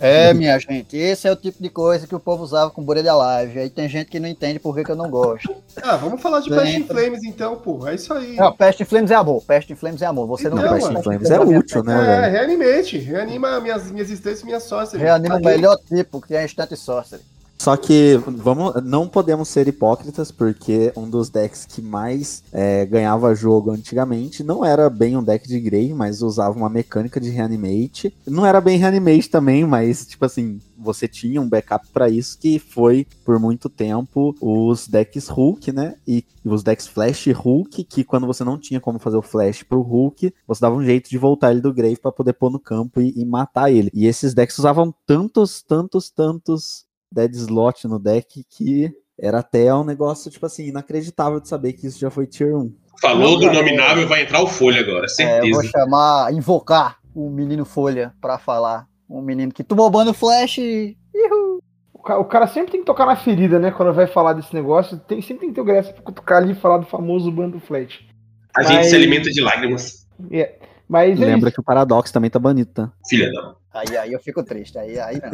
B: É, minha gente, esse é o tipo de coisa que o povo usava com Bureda Live. Aí tem gente que não entende por que, que eu não gosto.
E: Ah, vamos falar de Pest in Flames então, pô. É isso aí.
B: Não, Pest in Flames é amor. Pest in Flames é amor. Você não,
E: Então,
C: Pest in Flames é útil, né,
E: É,
C: velho?
E: reanimate. Reanima minhas, minhas existências e minhas sócias.
B: Reanima o melhor tipo, que é a Instant Sorcery.
C: Só que vamos, não podemos ser hipócritas, porque um dos decks que mais é, ganhava jogo antigamente não era bem um deck de Grave, mas usava uma mecânica de reanimate. Não era bem reanimate também, mas tipo assim, você tinha um backup pra isso, que foi por muito tempo os decks Hulk, né? E os decks Flash Hulk, que quando você não tinha como fazer o Flash pro Hulk, você dava um jeito de voltar ele do Grave pra poder pôr no campo e, e matar ele. E esses decks usavam tantos, tantos, tantos dead slot no deck que era até um negócio, tipo assim, inacreditável de saber que isso já foi tier 1.
D: Falou
B: Não,
D: do
B: cara,
D: nominável, vai entrar o Folha agora,
B: É, eu
D: certeza.
B: vou chamar, invocar o menino Folha pra falar. Um menino que tomou ban no Flash. Ihu.
A: O ca- o cara sempre tem que tocar na ferida, né? Quando vai falar desse negócio, tem, sempre tem que ter o graça pra cutucar ali e falar do famoso bando flat.
D: A gente
A: Mas-
D: se alimenta de lágrimas.
A: Mas é
C: Lembra
A: isso.
C: que o Paradox também tá banido, tá?
D: Filha da.
B: Aí, aí eu fico triste. Aí, aí não.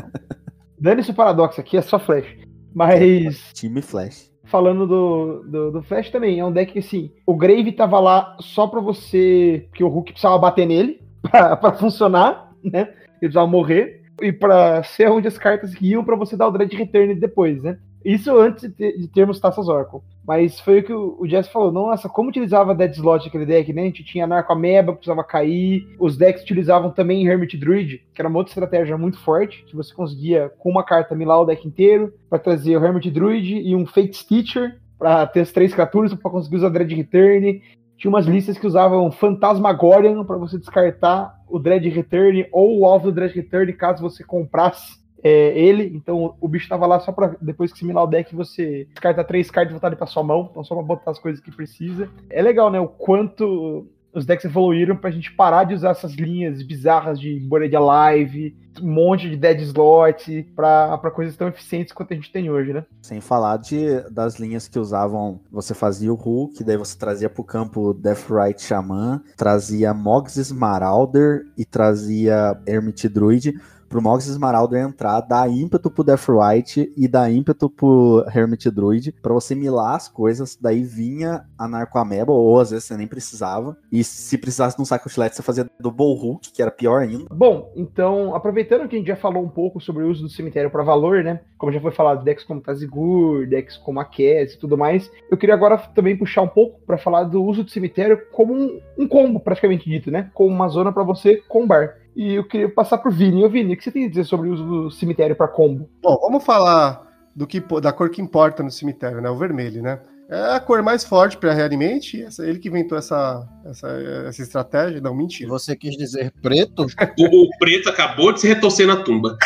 A: Dane-se o paradoxo aqui, é só flash. Mas
C: Time Flash.
A: falando do, do, do Flash também, é um deck que assim, o Grave tava lá só pra você. Porque o Hulk precisava bater nele pra, pra funcionar, né? Ele precisava morrer. E pra ser onde as cartas iam pra você dar o Dread Return depois, né? Isso antes de termos taças Oracle. Mas foi o que o, Jess falou. Nossa, como utilizava Dead Slot aquele deck, né? A gente tinha Narco Ameba, que precisava cair. Os decks utilizavam também Hermit Druid, que era uma outra estratégia muito forte, que você conseguia, com uma carta, milar o deck inteiro, pra trazer o Hermit Druid e um Fate Stitcher, pra ter as três criaturas, pra conseguir usar Dread Return. Tinha umas listas que usavam Phantasmagorian pra você descartar o Dread Return ou o alvo do Dread Return, caso você comprasse é, ele. Então o bicho tava lá só pra depois que você milar o deck você descarta três cartas e voltar pra sua mão. Então só pra botar as coisas que precisa. É legal, né? O quanto os decks evoluíram pra gente parar de usar essas linhas bizarras de Bored Alive, um monte de dead slot, pra, pra coisas tão eficientes quanto a gente tem hoje, né?
C: Sem falar de, das linhas que usavam. Você fazia o Hulk, daí você trazia pro campo Deathrite Shaman, trazia Mogs Marauder e trazia Hermit Druid. Pro Mogs Marauder entrar, dar ímpeto pro Deathrite e dar ímpeto pro Hermit Druid pra você milar as coisas. Daí vinha a Narco Ameba, ou às vezes você nem precisava. E se precisasse de um Saco Outlet, você fazia do Bull Hulk, que era pior ainda.
A: Bom, então, aproveitando que a gente já falou um pouco sobre o uso do cemitério para valor, né? Como já foi falado, decks como Tazigur, decks como a Cass e tudo mais, eu queria agora também puxar um pouco para falar do uso do cemitério como um, um combo, praticamente dito, né? Como uma zona para você combar. E eu queria passar pro Vini. Ô, Vini, o que você tem a dizer sobre o uso do cemitério para combo?
E: Bom, vamos falar do que, da cor que importa no cemitério, né? O vermelho, né? É a cor mais forte para. Essa, ele que inventou essa, essa, essa estratégia. Não, mentira.
B: você quis dizer preto,
D: O, o preto acabou de se retorcer na tumba.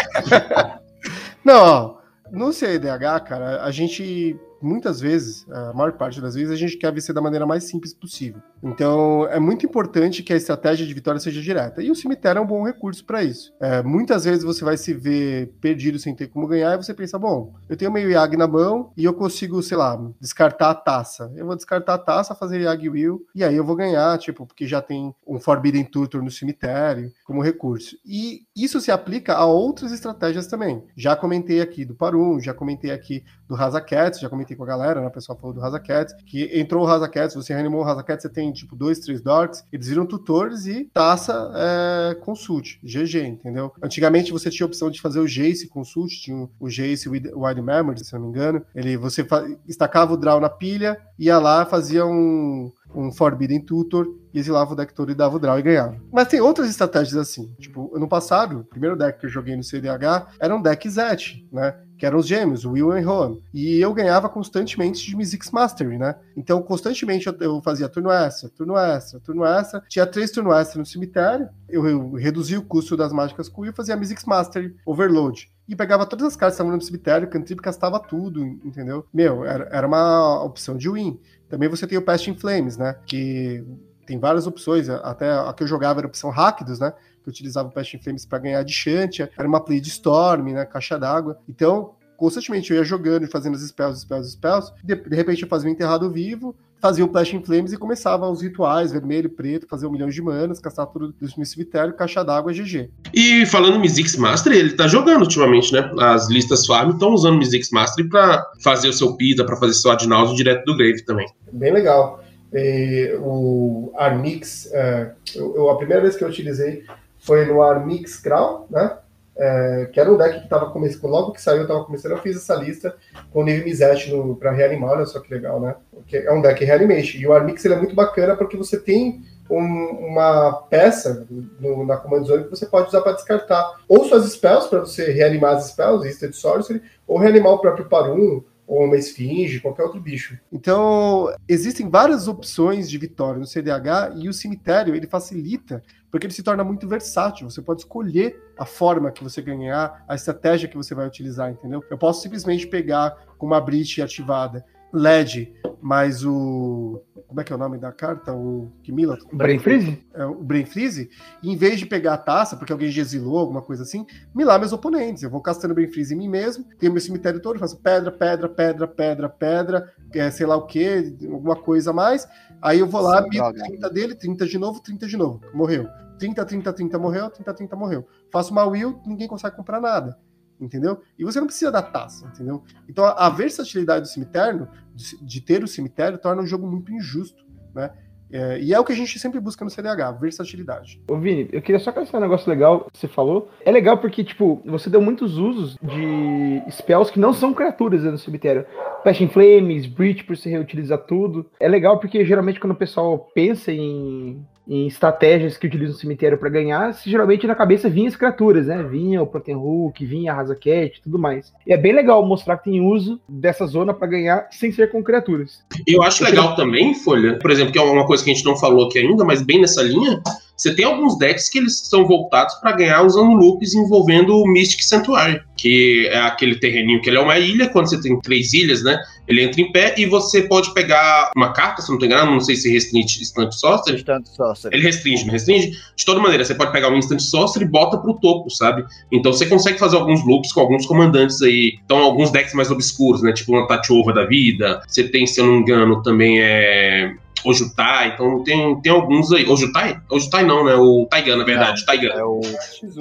E: Não, ó, no CEDH, cara, a gente muitas vezes, a maior parte das vezes, a gente quer vencer da maneira mais simples possível. Então, é muito importante que a estratégia de vitória seja direta. E o cemitério é um bom recurso para isso. É, muitas vezes você vai se ver perdido sem ter como ganhar e você pensa, bom, eu tenho meio Yag na mão e eu consigo, sei lá, descartar a taça. Eu vou descartar a taça, fazer Yag Will e aí eu vou ganhar, tipo, porque já tem um Forbidden Tutor no cemitério como recurso. E isso se aplica a outras estratégias também. Já comentei aqui do Parum, já comentei aqui do Razakets, já comentei com a galera, né? O pessoal falou do Razakets, que entrou o Razakets, você reanimou o Razakets, você tem tipo dois, três dorks, eles viram tutores e taça é, consult, GG, entendeu? Antigamente você tinha a opção de fazer o Jace consult, tinha o Jace Wide Memory, se não me engano. Ele, você estacava o draw na pilha, ia lá, fazia um, um Forbidden Tutor, exilava o deck todo e dava o draw e ganhava. Mas tem outras estratégias assim. Tipo, ano passado, o primeiro deck que eu joguei no CDH era um deck Zet, né? Que eram os gêmeos, Will e Rowan. E eu ganhava constantemente de Mystics Mastery, né? Então, constantemente eu, fazia turno extra, turno extra, turno extra. Tinha três turno extra no cemitério. Eu, reduzia o custo das mágicas com o Will e fazia Mystics Mastery, Overload. E pegava todas as cartas que estavam no cemitério, cantrip castava tudo, entendeu? Meu, era, era uma opção de win. Também você tem o Pest in Flames, né? Que tem várias opções, até a que eu jogava era a opção Ráquidos, né? Que eu utilizava o Pest in Flames para ganhar de Shantia, era uma play de Storm, né? Caixa d'água. Então, constantemente eu ia jogando e fazendo as spells, spells, spells. De, de repente eu fazia um enterrado vivo, fazia o Flash in Flames e começava os rituais, vermelho, preto, fazer um milhão de manas, castar tudo no cemitério, caixa d'água, GG.
D: E falando Mizzix Master, ele tá jogando ultimamente, né? As listas farm estão usando Mizzix Master pra fazer o seu Pita, pra fazer seu Adinaldo direto do Grave também.
E: Bem legal. E, o Armix, é, eu, eu, a primeira vez que eu utilizei foi no Armix Grau, né? É, que era um deck que estava começando, logo que saiu, estava começando, eu fiz essa lista com o nível Mizet para reanimar, olha só que legal, né? Porque é um deck reanimation. E o Armix ele é muito bacana porque você tem um, uma peça no, na Command Zone que você pode usar para descartar ou suas spells, para você reanimar as spells, Instant Sorcery, ou reanimar o próprio Parum, ou uma esfinge, qualquer outro bicho. Então, existem várias opções de vitória no CDH e o cemitério ele facilita porque ele se torna muito versátil. Você pode escolher a forma que você ganhar, a estratégia que você vai utilizar, entendeu? Eu posso simplesmente pegar com uma bridge ativada LED, mais o. Como é que é o nome da carta? O Kimila?
A: Brain Freeze?
E: É, o Brain Freeze. Em vez de pegar a taça, porque alguém exilou, alguma coisa assim, milar meus oponentes. Eu vou castando Brain Freeze em mim mesmo, tenho meu cemitério todo, faço pedra, pedra, pedra, pedra, pedra, é, sei lá o que, alguma coisa a mais. Aí eu vou lá, miro 30 dele, 30 de novo, 30 de novo. Morreu. 30, 30, 30 morreu, 30, 30 morreu. Faço uma will, ninguém consegue comprar nada entendeu? E você não precisa da taça, entendeu? Então a, versatilidade do cemitério, de, ter o cemitério, torna o jogo muito injusto, né? É, e é o que a gente sempre busca no CDH, versatilidade.
A: Ô Vini, eu queria só acrescentar um negócio legal que você falou. É legal porque, tipo, você deu muitos usos de spells que não são criaturas no cemitério. Passion Flames, Breach, por você reutilizar tudo. É legal porque geralmente quando o pessoal pensa em em estratégias que utilizam o cemitério para ganhar, geralmente na cabeça vinha as criaturas, né? Vinha o Protein Hook, vinha a Rasa Cat tudo mais. E é bem legal mostrar que tem uso dessa zona para ganhar sem ser com criaturas.
D: Eu acho legal também, Folha, por exemplo, que é uma coisa que a gente não falou aqui ainda, mas bem nessa linha, você tem alguns decks que eles são voltados para ganhar usando loops envolvendo o Mystic Sanctuary, que é aquele terreninho que ele é uma ilha, quando você tem três ilhas, né? Ele entra em pé e você pode pegar uma carta, se não tô enganado, não sei se restringe Instant Sorcery. Instant Sorcery. Ele restringe, não restringe? De toda maneira, você pode pegar um Instant Sorcery e bota pro topo, sabe? Então você consegue fazer alguns loops com alguns comandantes aí. Então, alguns decks mais obscuros, né? Tipo uma Tatiova da vida. Você tem, se eu não me engano, também é Ojutai, então tem, tem alguns aí. Ojutai? Ojutai não, né? O Taigan, na verdade. Não, Taigan.
B: É o.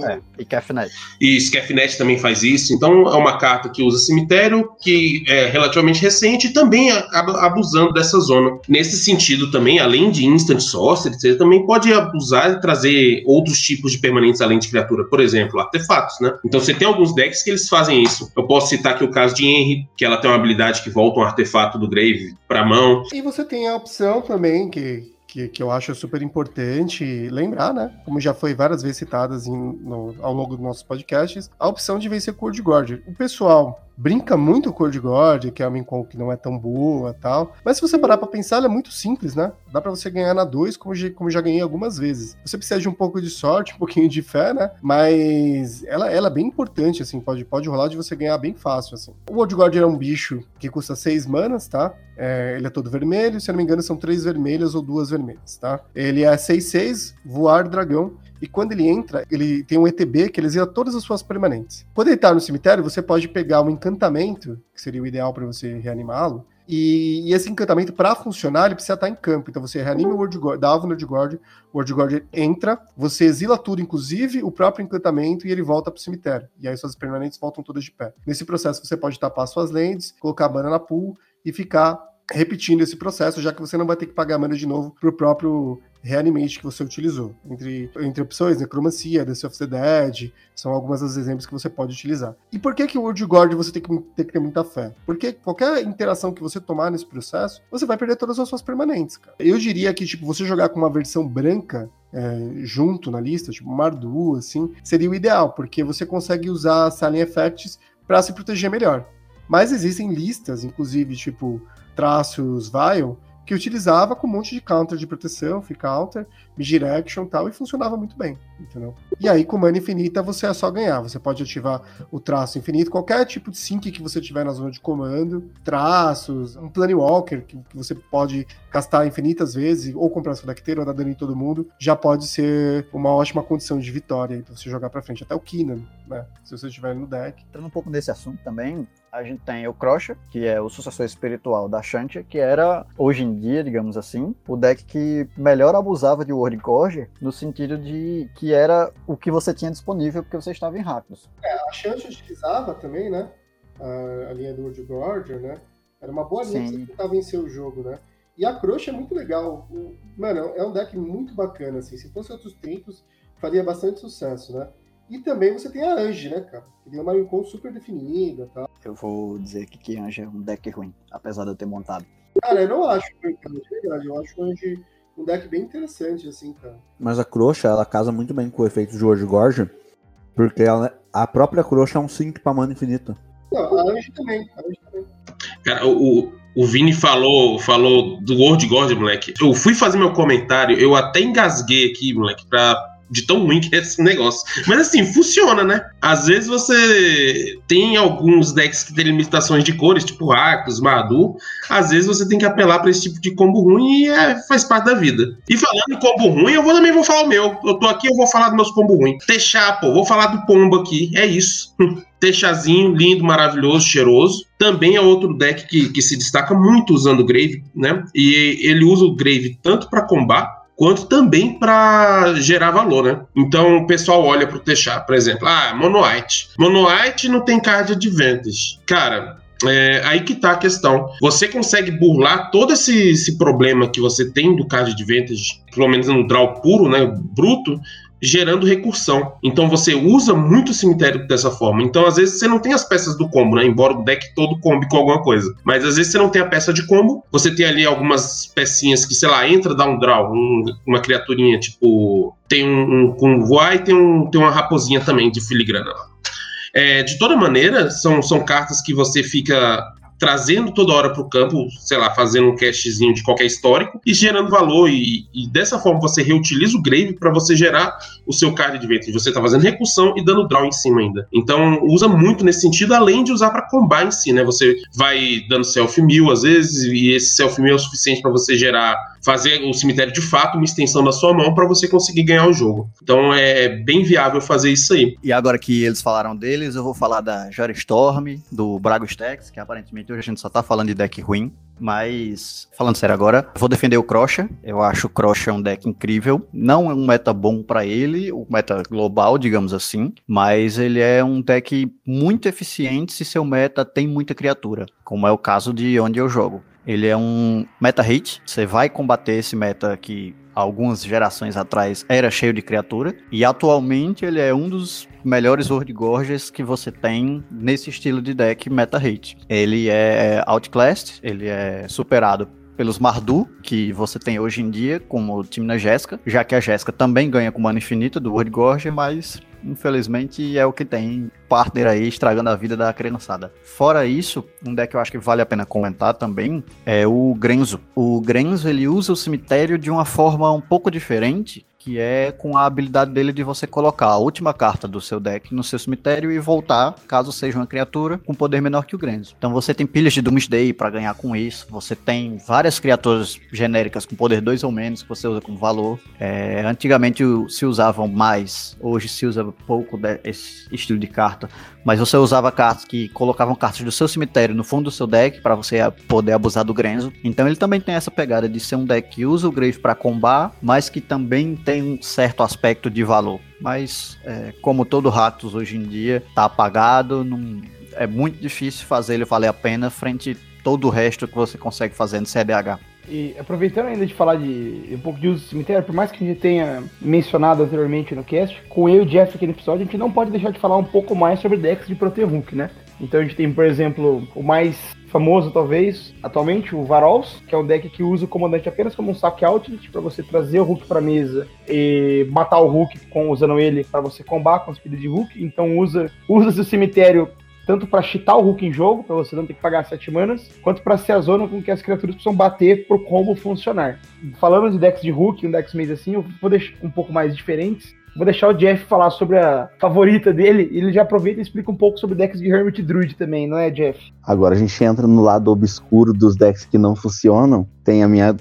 B: É, e Kefnet.
D: E Kefnet também faz isso. Então é uma carta que usa cemitério, que é relativamente recente e também acaba abusando dessa zona. Nesse sentido também, além de Instant Sorcery, você também pode abusar e trazer outros tipos de permanentes além de criatura. Por exemplo, artefatos, né? Então você tem alguns decks que eles fazem isso. Eu posso citar aqui o caso de Henry, que ela tem uma habilidade que volta um artefato do Grave pra mão.
E: E você tem a opção também, que, que, que eu acho super importante lembrar, né? Como já foi várias vezes citadas em, no, ao longo dos nossos podcasts, a opção de vencer Cold Gorge. O pessoal brinca muito com o God, que é uma Incon que não é tão boa tal. Mas se você parar pra pensar, ela é muito simples, né? Dá pra você ganhar na 2, como, como já ganhei algumas vezes. Você precisa de um pouco de sorte, um pouquinho de fé, né? Mas ela, ela é bem importante, assim, pode, pode rolar de você ganhar bem fácil, assim. O Old God é um bicho que custa 6 manas, tá? É, ele é todo vermelho, se eu não me engano, são três vermelhas ou duas vermelhas, tá? Ele é 6-6, voar dragão. E quando ele entra, ele tem um ETB que ele exila todas as suas permanentes. Quando ele tá no cemitério, você pode pegar um encantamento, que seria o ideal para você reanimá-lo, e, e, esse encantamento, para funcionar, ele precisa estar em campo. Então você reanima o World God, dá o World God, o World entra, você exila tudo, inclusive o próprio encantamento, e ele volta para o cemitério. E aí suas permanentes voltam todas de pé. Nesse processo você pode tapar suas lentes, colocar a mana na pool e ficar repetindo esse processo, já que você não vai ter que pagar mana de novo pro próprio Reanimate que você utilizou. Entre, entre opções, Necromancia, The of the Dead, são algumas dos exemplos que você pode utilizar. E por que que o World God você tem que, tem que ter muita fé? Porque qualquer interação que você tomar nesse processo, você vai perder todas as suas permanentes, cara. Eu diria que, tipo, você jogar com uma versão branca é, junto na lista, tipo Mardu, assim, seria o ideal, porque você consegue usar Silent Effects para se proteger melhor. Mas existem listas, inclusive, tipo traços Vile, que utilizava com um monte de counter de proteção, free counter, misdirection e tal, e funcionava muito bem, entendeu? E aí, com mana infinita, você é só ganhar. Você pode ativar o traço infinito, qualquer tipo de sync que você tiver na zona de comando, traços, um Planewalker, que, que você pode castar infinitas vezes, ou comprar seu deck ou dar dano em todo mundo, já pode ser uma ótima condição de vitória pra você jogar pra frente. Até o Keenan, né? Se você estiver no deck.
B: Entrando um pouco nesse assunto também, a gente tem o Crusher, que é o sucessor espiritual da Shantia, que era, hoje em dia, digamos assim, o deck que melhor abusava de World Gorge, no sentido de que era o que você tinha disponível porque você estava em Rakdos.
E: É, a Shantia utilizava também, né? A, a linha do World Gorge, né? Era uma boa linha Sim. que você tentava vencer o jogo, né? E a Crush é muito legal. Mano, é um deck muito bacana, assim. Se fosse outros tempos, faria bastante sucesso, né? E também você tem a Ange, né, cara? Que tem uma Marincon super definida tá?
B: Eu vou dizer que, que Ange é um deck ruim, apesar de eu ter montado.
E: Cara, eu não acho cara, de verdade. Eu acho o Ange um deck bem interessante, assim, cara.
C: Mas a Croxa, ela casa muito bem com o efeito de World Gorge, porque ela, a própria Croxa é um sync pra mana infinita.
E: Não, a Ange também, a Ange também.
D: Cara, o, o Vini falou, falou do World Gorge, moleque. Eu fui fazer meu comentário, eu até engasguei aqui, moleque, pra de tão ruim que é esse negócio. Mas assim, funciona, né? Às vezes você tem alguns decks que tem limitações de cores, tipo Arcos, Madu. Às vezes você tem que apelar para esse tipo de combo ruim e é, faz parte da vida. E falando em combo ruim, eu vou, também vou falar o meu. Eu tô aqui, eu vou falar dos meus combo ruim. Techar, pô, vou falar do Pombo aqui. É isso. Techazinho, lindo, maravilhoso, cheiroso. Também é outro deck que, que se destaca muito usando o Grave, né? E ele usa o Grave tanto para combate quanto também para gerar valor, né? Então o pessoal olha para o Techar, por exemplo, ah, Monoite. Monoite não tem card advantage. Cara, é, aí que tá a questão. Você consegue burlar todo esse, esse problema que você tem do card advantage, pelo menos no draw puro, né, bruto, gerando recursão. Então você usa muito o cemitério dessa forma. Então às vezes você não tem as peças do combo, né? Embora o deck todo combe com alguma coisa. Mas às vezes você não tem a peça de combo, você tem ali algumas pecinhas que, sei lá, entra, dá um draw, um, uma criaturinha tipo. Tem um, com voar e tem, um, tem uma raposinha também de filigrana lá. É, de toda maneira, são, são cartas que você fica trazendo toda hora para o campo, sei lá, fazendo um cashzinho de qualquer histórico e gerando valor. E, e dessa forma você reutiliza o Grave para você gerar o seu card de vento. Você está fazendo recursão e dando draw em cima ainda. Então usa muito nesse sentido, além de usar para combar em si, né? Você vai dando self mill às vezes, e esse self mill é o suficiente para você gerar fazer o cemitério de fato uma extensão da sua mão para você conseguir ganhar o jogo. Então é bem viável fazer isso aí.
B: E agora que eles falaram deles, eu vou falar da Jora Storm, do Brago Stacks, que aparentemente hoje a gente só tá falando de deck ruim. Mas, falando sério agora, vou defender o Crosha. Eu acho o Crosha um deck incrível. Não é um meta bom para ele, o meta global, digamos assim. Mas ele é um deck muito eficiente se seu meta tem muita criatura. Como é o caso de onde eu jogo. Ele é um meta hit. Você vai combater esse meta que algumas gerações atrás era cheio de criatura. E atualmente ele é um dos melhores World Gorges que você tem nesse estilo de deck meta hit. Ele é outclassed, ele é superado pelos Mardu, que você tem hoje em dia, como o time na Jéssica, já que a Jéssica também ganha com mana infinita do World Gorge, mas infelizmente é o que tem partner aí estragando a vida da criançada. Fora isso, um deck que eu acho que vale a pena comentar também é o Grenzo. O Grenzo ele usa o cemitério de uma forma um pouco diferente que é com a habilidade dele de você colocar a última carta do seu deck no seu cemitério e voltar, caso seja uma criatura com poder menor que o Grenzo. Então você tem pilhas de Doomsday para ganhar com isso, você tem várias criaturas genéricas com poder 2 ou menos que você usa como valor. É, antigamente se usavam mais, hoje se usa pouco desse estilo de carta, mas você usava cartas que colocavam cartas do seu cemitério no fundo do seu deck para você poder abusar do Grenzo. Então ele também tem essa pegada de ser um deck que usa o Grave para combar, mas que também tem um certo aspecto de valor. Mas, é, como todo Ratos hoje em dia, tá apagado, é muito difícil fazer ele valer a pena frente todo o resto que você consegue fazer no CDH.
A: E aproveitando ainda de falar de um pouco de uso do cemitério, por mais que a gente tenha mencionado anteriormente no cast, com eu e o Jeff aqui no episódio, a gente não pode deixar de falar um pouco mais sobre decks de Proteus Hulk, né? Então a gente tem, por exemplo, o mais famoso talvez atualmente, o Varols, que é um deck que usa o comandante apenas como um saque outlet para você trazer o Hulk para mesa e matar o Hulk com usando ele para você combar com as pilhas de Hulk. Então usa usa seu cemitério tanto para chitar o Hulk em jogo, para você não ter que pagar 7 manas, quanto para ser a zona com que as criaturas precisam bater pro combo funcionar. Falando de decks de Hulk, um decks meio assim, eu vou deixar um pouco mais diferentes. Vou deixar o Jeff falar sobre a favorita dele. Ele já aproveita e explica um pouco sobre decks de Hermit Druid também, não é, Jeff?
C: Agora a gente entra no lado obscuro dos decks que não funcionam. Tem a minha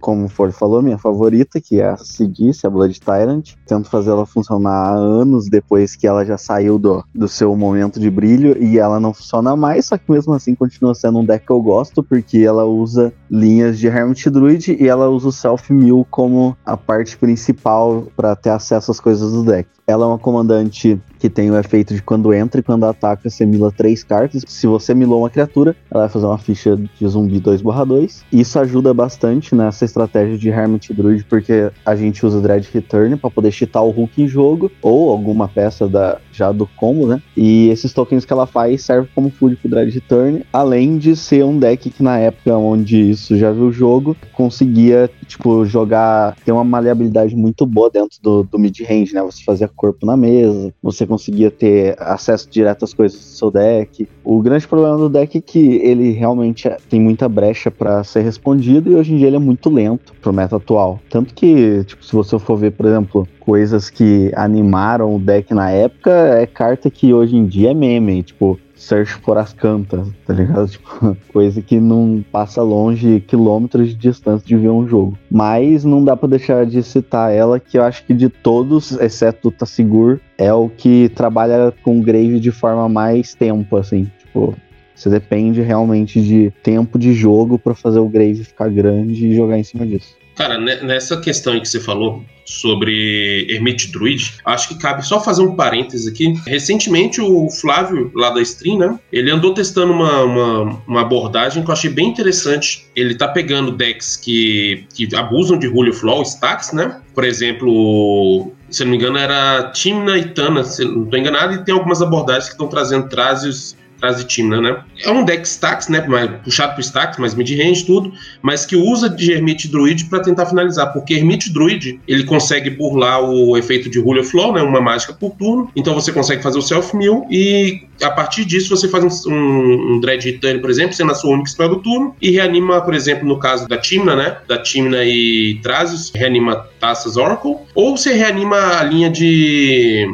C: como o Ford falou, minha favorita, que é a Sidice, a Blood Tyrant. Tento fazer ela funcionar anos depois que ela já saiu do, do seu momento de brilho e ela não funciona mais, só que mesmo assim continua sendo um deck que eu gosto, porque ela usa linhas de Hermit Druid e ela usa o Self Mill como a parte principal para ter acesso às coisas do deck. Ela é uma comandante que tem o efeito de quando entra e quando ataca, você mila três cartas. Se você milou uma criatura, ela vai fazer uma ficha de zumbi 2/2. Isso ajuda bastante nessa estratégia de Hermit Druid, porque a gente usa Dread Return para poder cheatar o Hulk em jogo, ou alguma peça da, já do combo, né? E esses tokens que ela faz servem como food pro Dread Return, além de ser um deck que na época onde isso já viu o jogo, conseguia, tipo, jogar, ter uma maleabilidade muito boa dentro do, do mid-range, né? Você fazia corpo na mesa, você conseguia ter acesso direto às coisas do seu deck. O grande problema do deck é que ele realmente é, tem muita brecha para ser respondido e hoje em dia ele é muito lento pro meta atual. Tanto que, tipo, se você for ver, por exemplo, coisas que animaram o deck na época, é carta que hoje em dia é meme, tipo, Search for as cantas, tá ligado? Tipo, coisa que não passa longe, quilômetros de distância de ver um jogo. Mas não dá para deixar de citar ela, que eu acho que de todos, exceto o Tassigur, é o que trabalha com Grave de forma mais tempo, assim. Tipo, você depende realmente de tempo de jogo para fazer o Grave ficar grande e jogar em cima disso.
D: Cara, nessa questão que você falou sobre Hermit Druid, acho que cabe só fazer um parênteses aqui. Recentemente, o Flávio, lá da Stream, né? Ele andou testando uma, uma, uma, abordagem que eu achei bem interessante. Ele tá pegando decks que, que abusam de Julio Flow, stacks, né? Por exemplo, se não me engano, era Timna e Tana, se não estou enganado, e tem algumas abordagens que estão trazendo trazes Trasitina, né? É um deck stacks, né? Mais, puxado pro stacks, mais mid-range, tudo, mas que usa de Hermit Druid para tentar finalizar, porque Hermit Druid ele consegue burlar o efeito de Rule of Flow, né? Uma mágica por turno, então você consegue fazer o self-mill e a partir disso você faz um, um, um Dread Return, por exemplo, sendo a sua única spell do turno e reanima, por exemplo, no caso da Timna, né? Da Timna e Trazos, reanima Taças Oracle, ou você reanima a linha de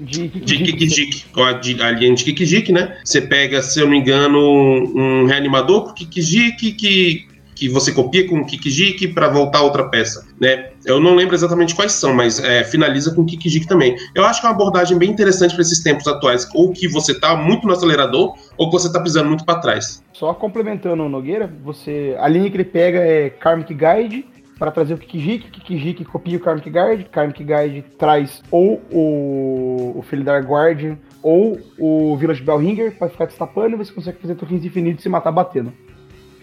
D: de Kikijik, com a, de, a linha de Kikijik, né? Você pega, se eu não me engano, um reanimador com Kikijik que, que você copia com Kikijik para voltar outra peça, né? Eu não lembro exatamente quais são, mas é, finaliza com Kikijik também. Eu acho que é uma abordagem bem interessante para esses tempos atuais, ou que você tá muito no acelerador, ou que você tá pisando muito para trás.
A: Só complementando o Nogueira, você a linha que ele pega é Karmic Guide, para trazer o Kikijik, o Kikijik copia o Karmic Guard, Karmic Guard traz ou o, o Felidar Guardian ou o Village Bellringer para ficar destapando e você consegue fazer tokens infinitos e se matar batendo.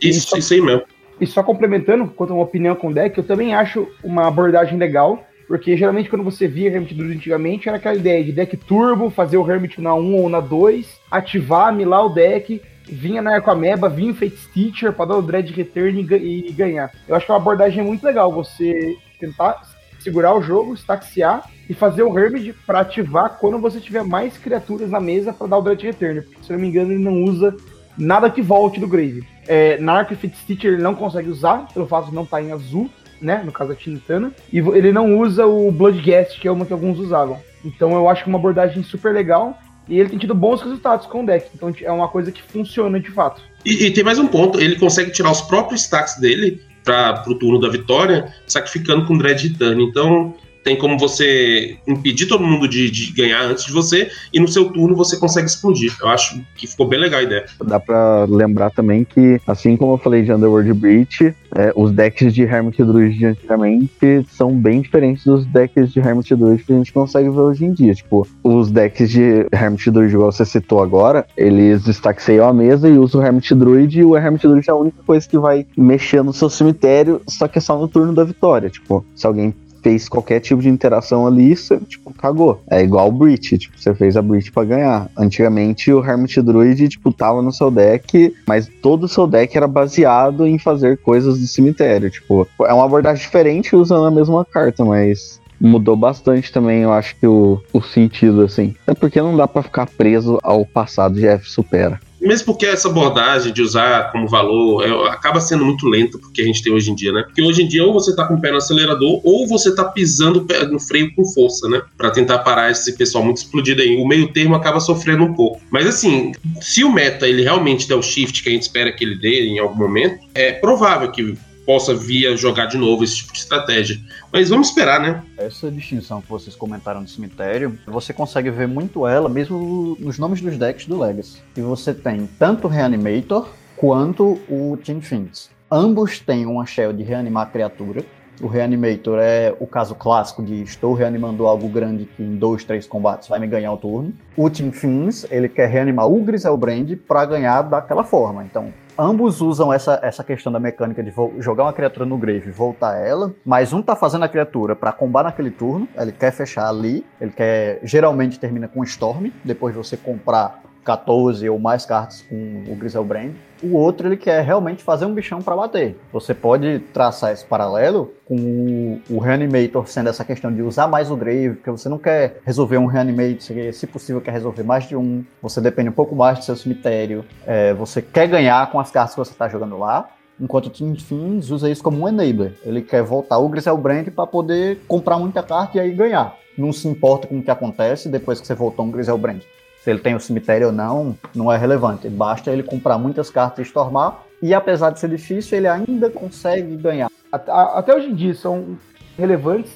D: Isso, só, isso aí mesmo.
A: E só complementando, quanto a uma opinião com o deck, eu também acho uma abordagem legal, porque geralmente quando você via Hermit Druid antigamente era aquela ideia de deck turbo, fazer o Hermit na 1 ou na 2, ativar, milar o deck vinha na Arcoameba, vinha o Fate Teacher para dar o Dread Return e, e, ganhar. Eu acho que é uma abordagem muito legal você tentar segurar o jogo, staxiar e fazer o Hermit para ativar quando você tiver mais criaturas na mesa para dar o Dread Return. Porque, se eu não me engano, ele não usa nada que volte do Grave. É, na Arc Fate Teacher ele não consegue usar, pelo fato de não estar tá em azul, né? No caso da Tintana. E ele não usa o Bloodghast, que é uma que alguns usavam. Então eu acho que é uma abordagem super legal. E ele tem tido bons resultados com o deck. Então é uma coisa que funciona de fato.
D: E, e tem mais um ponto: ele consegue tirar os próprios stacks dele para o turno da vitória, sacrificando com Dread Return. Então tem como você impedir todo mundo de, de, ganhar antes de você e no seu turno você consegue explodir. Eu acho que ficou bem legal a ideia.
C: Dá pra lembrar também que, assim como eu falei de Underworld Breach, é, os decks de Hermit Druid de antigamente são bem diferentes dos decks de Hermit Druid que a gente consegue ver hoje em dia. Tipo, os decks de Hermit Druid, igual você citou agora, eles destaxeiam a mesa e usam o Hermit Druid e o Hermit Druid é a única coisa que vai mexer no seu cemitério, só que é só no turno da vitória. Tipo, se alguém fez qualquer tipo de interação ali, você, tipo, cagou. É igual o Breach, tipo, você fez a Breach pra ganhar. Antigamente o Hermit Druid, tipo, tava no seu deck, mas todo o seu deck era baseado em fazer coisas do cemitério, tipo, é uma abordagem diferente usando a mesma carta, mas mudou bastante também, eu acho que o, o sentido, assim. É porque não dá para ficar preso ao passado de F Supera
D: mesmo porque essa abordagem de usar como valor é, acaba sendo muito lenta porque a gente tem hoje em dia, né? Porque hoje em dia ou você tá com o pé no acelerador ou você tá pisando no freio com força, né? Para tentar parar esse pessoal muito explodido aí. O meio termo acaba sofrendo um pouco. Mas assim, se o meta ele realmente der o shift que a gente espera que ele dê em algum momento, é provável que possa vir a jogar de novo esse tipo de estratégia. Mas vamos esperar, né?
B: Essa distinção que vocês comentaram do cemitério, você consegue ver muito ela mesmo nos nomes dos decks do Legacy. E você tem tanto o Reanimator quanto o Team Fins. Ambos têm uma shell de reanimar a criatura, o Reanimator é o caso clássico de estou reanimando algo grande que em dois, três combates vai me ganhar o turno. O Team Fins, ele quer reanimar o Griselbrand para ganhar daquela forma. Então, ambos usam essa, essa questão da mecânica de jogar uma criatura no grave e voltar ela, mas um tá fazendo a criatura para combar naquele turno, ele quer fechar ali, ele quer geralmente termina com Storm, depois de você comprar 14 ou mais cartas com o Griselbrand. O outro ele quer realmente fazer um bichão para bater. Você pode traçar esse paralelo com o, o Reanimator sendo essa questão de usar mais o Grave, porque você não quer resolver um Reanimate, você, se possível quer resolver mais de um, você depende um pouco mais do seu cemitério, é, você quer ganhar com as cartas que você está jogando lá, enquanto o Team Fins usa isso como um enabler. Ele quer voltar o Griselbrand para poder comprar muita carta e aí ganhar. Não se importa com o que acontece depois que você voltou um Griselbrand se ele tem o cemitério ou não, não é relevante. Basta ele comprar muitas cartas e stormar, e apesar de ser difícil, ele ainda consegue ganhar.
A: Até hoje em dia são relevantes.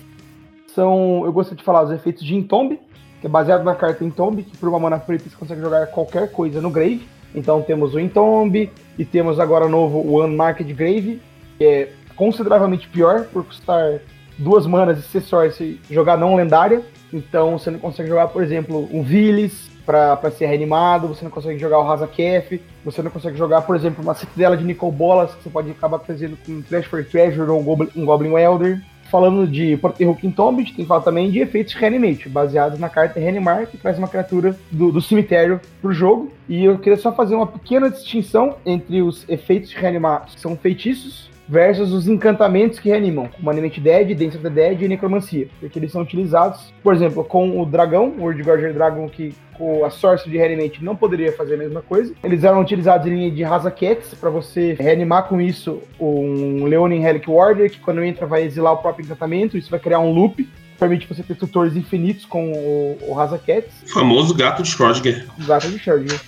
A: São, eu gosto de falar, os efeitos de Entomb, que é baseado na carta Entomb, que por uma mana preta você consegue jogar qualquer coisa no Grave. Então temos o Entomb, e temos agora novo o Unmarked Grave, que é consideravelmente pior, por custar duas manas e ser sorte jogar não lendária. Então você não consegue jogar, por exemplo, um Vilis, para ser reanimado, você não consegue jogar o Hazakef, você não consegue jogar, por exemplo, uma citadela de Nicol Bolas, que você pode acabar fazendo com Trash for Treasure ou um Goblin, um Goblin Welder. Falando de Proterhook Tomb, tem que falar também de efeitos Reanimate, baseados na carta Reanimar, que traz uma criatura do, do cemitério pro jogo. E eu queria só fazer uma pequena distinção entre os efeitos de Reanimar, que são feitiços, versus os encantamentos que reanimam, como Animate Dead, Dance of the Dead e Necromancia, porque eles são utilizados, por exemplo, com o dragão, o World Gorger Dragon, que com a Source de Reanimate não poderia fazer a mesma coisa. Eles eram utilizados em linha de Rasa Cats, para você reanimar com isso um Leonin Relic Warder, que quando entra vai exilar o próprio encantamento, isso vai criar um loop, permite você ter tutores infinitos com o, o Cats.
D: O famoso gato de Schrödinger.
A: Gato de Schrödinger.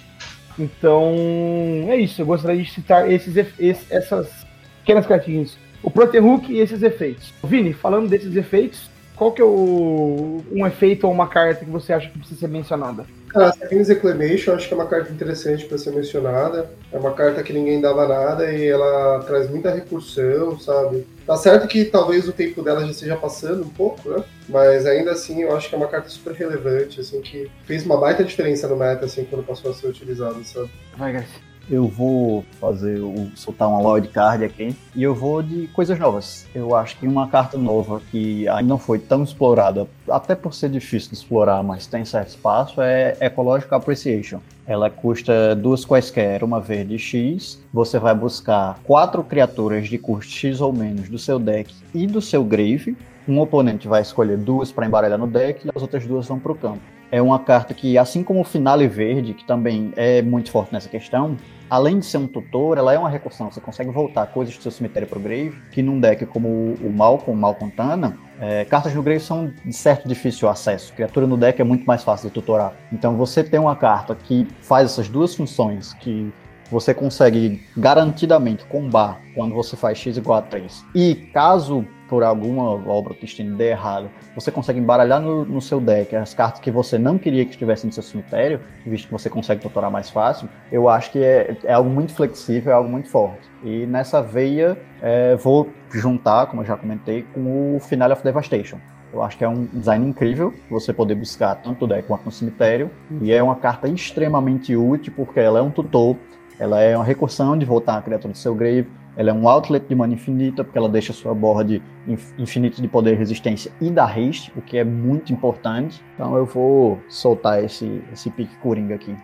A: Então, é isso. Eu gostaria de citar esses, esses essas pequenas cartinhas. O Proterhook e esses efeitos. Vini, falando desses efeitos, qual que é o, um efeito ou uma carta que você acha que precisa ser mencionada?
E: Ah, Seconds Reclamation acho que é uma carta interessante para ser mencionada. É uma carta que ninguém dava nada e ela traz muita recursão, sabe? Tá certo que talvez o tempo dela já esteja passando um pouco, né? Mas ainda assim eu acho que é uma carta super relevante, assim, que fez uma baita diferença no meta, assim, quando passou a ser utilizada, sabe?
B: Vai, Garcia eu vou fazer soltar uma wild card aqui e eu vou de coisas novas. Eu acho que uma carta nova que ainda não foi tão explorada, até por ser difícil de explorar, mas tem certo espaço, é Ecological Appreciation. Ela custa duas quaisquer, uma verde X. Você vai buscar quatro criaturas de custo X ou menos do seu deck e do seu grave. Um oponente vai escolher duas para embaralhar no deck e as outras duas vão para o campo é uma carta que, assim como o Finale Verde, que também é muito forte nessa questão, além de ser um tutor, ela é uma recursão. Você consegue voltar coisas do seu cemitério para o Grave, que num deck como o Malcolm, Malcolm Tana, é, cartas no Grave são de certo difícil acesso. Criatura no deck é muito mais fácil de tutorar. Então você tem uma carta que faz essas duas funções, que você consegue garantidamente combar quando você faz x igual a 3. E caso por alguma obra que destino dê errado, você consegue embaralhar no, no, seu deck as cartas que você não queria que estivessem no seu cemitério, visto que você consegue tutorar mais fácil, eu acho que é, é algo muito flexível, é algo muito forte. E nessa veia, é, vou juntar, como eu já comentei, com o Finale of Devastation. Eu acho que é um design incrível você poder buscar tanto o deck quanto no cemitério. E é uma carta extremamente útil porque ela é um tutor, ela é uma recursão de voltar a criatura do seu grave, ela é um outlet de mana infinita, porque ela deixa sua borra de infinito de poder resistência e da haste, o que é muito importante. Então eu vou soltar esse, esse pique coringa aqui.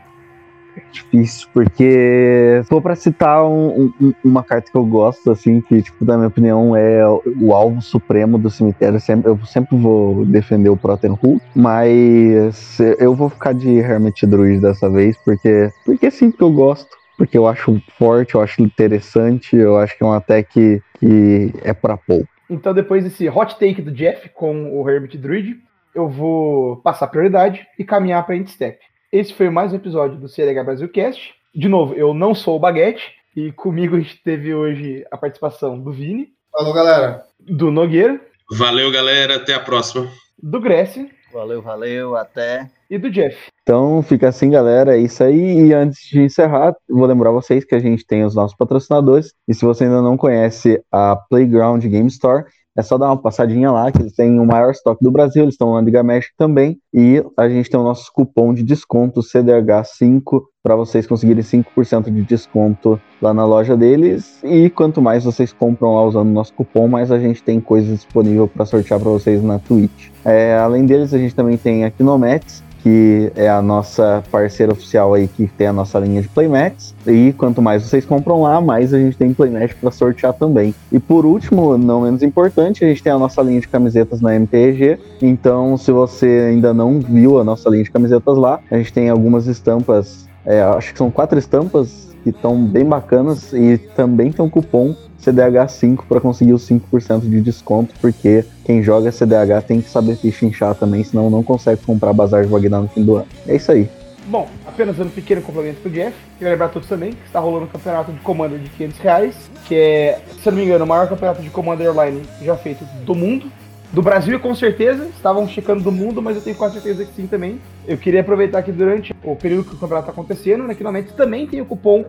F: É difícil, porque for pra citar um, um, uma carta que eu gosto, assim, que, tipo, na minha opinião, é o alvo supremo do cemitério, sempre, eu sempre vou defender o Proten Hulk, mas eu vou ficar de Hermit Druid dessa vez, porque, porque sim, que eu gosto porque eu acho forte, eu acho interessante, eu acho que é uma tech que, que é para pouco.
A: Então, depois desse hot take do Jeff com o Hermit Druid, eu vou passar prioridade e caminhar para Step. Esse foi mais um episódio do CLH Brasil Cast. De novo, eu não sou o Baguete, E comigo a gente teve hoje a participação do Vini,
E: Falou, galera.
A: do Nogueira,
D: Valeu, galera. Até a próxima.
A: do Grécia
B: Valeu, valeu, até.
A: e do Jeff.
C: Então fica assim, galera. É isso aí. E antes de encerrar, vou lembrar vocês que a gente tem os nossos patrocinadores. E se você ainda não conhece a Playground Game Store, é só dar uma passadinha lá, que eles têm o maior estoque do Brasil, eles estão na Liga México também. E a gente tem o nosso cupom de desconto CDH5 para vocês conseguirem 5% de desconto lá na loja deles. E quanto mais vocês compram lá usando o nosso cupom, mais a gente tem coisa disponível para sortear para vocês na Twitch. É, além deles, a gente também tem a Kinomats, que é a nossa parceira oficial aí que tem a nossa linha de playmats. E quanto mais vocês compram lá, mais a gente tem playmat para sortear também. E por último, não menos importante, a gente tem a nossa linha de camisetas na MTG. Então, se você ainda não viu a nossa linha de camisetas lá, a gente tem algumas estampas, é, acho que são quatro estampas que estão bem bacanas e também tem um cupom CDH5 para conseguir os 5% de desconto, porque quem joga CDH tem que saber pichinchar também, senão não consegue comprar Bazar de Wagner no fim do ano. É isso aí.
A: Bom, apenas dando um pequeno complemento pro Jeff, queria lembrar todos também que está rolando um campeonato de Commander de 500 reais, que é, se eu não me engano, o maior campeonato de Commander Online já feito do mundo. Do Brasil, com certeza, estavam checando do mundo, mas eu tenho quase certeza que sim também. Eu queria aproveitar que durante o período que o campeonato está acontecendo, né, finalmente também tem o cupom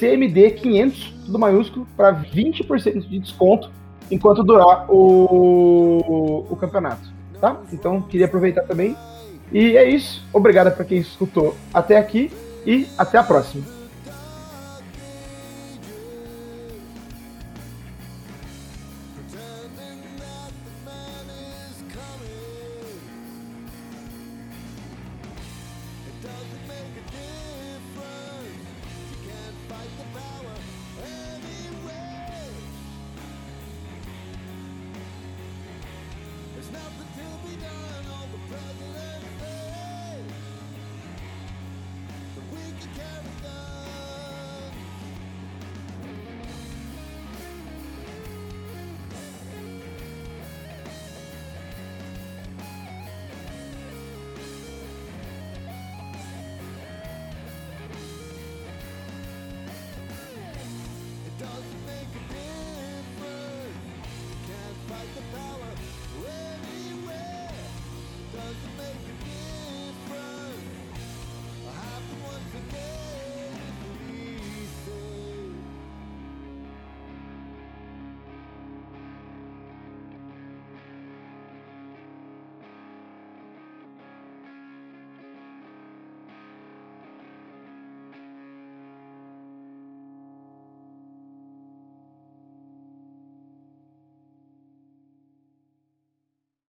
A: CMD500, tudo maiúsculo, para 20% de desconto enquanto durar o, o campeonato, tá? Então, queria aproveitar também. E é isso. Obrigado para quem escutou até aqui e até a próxima.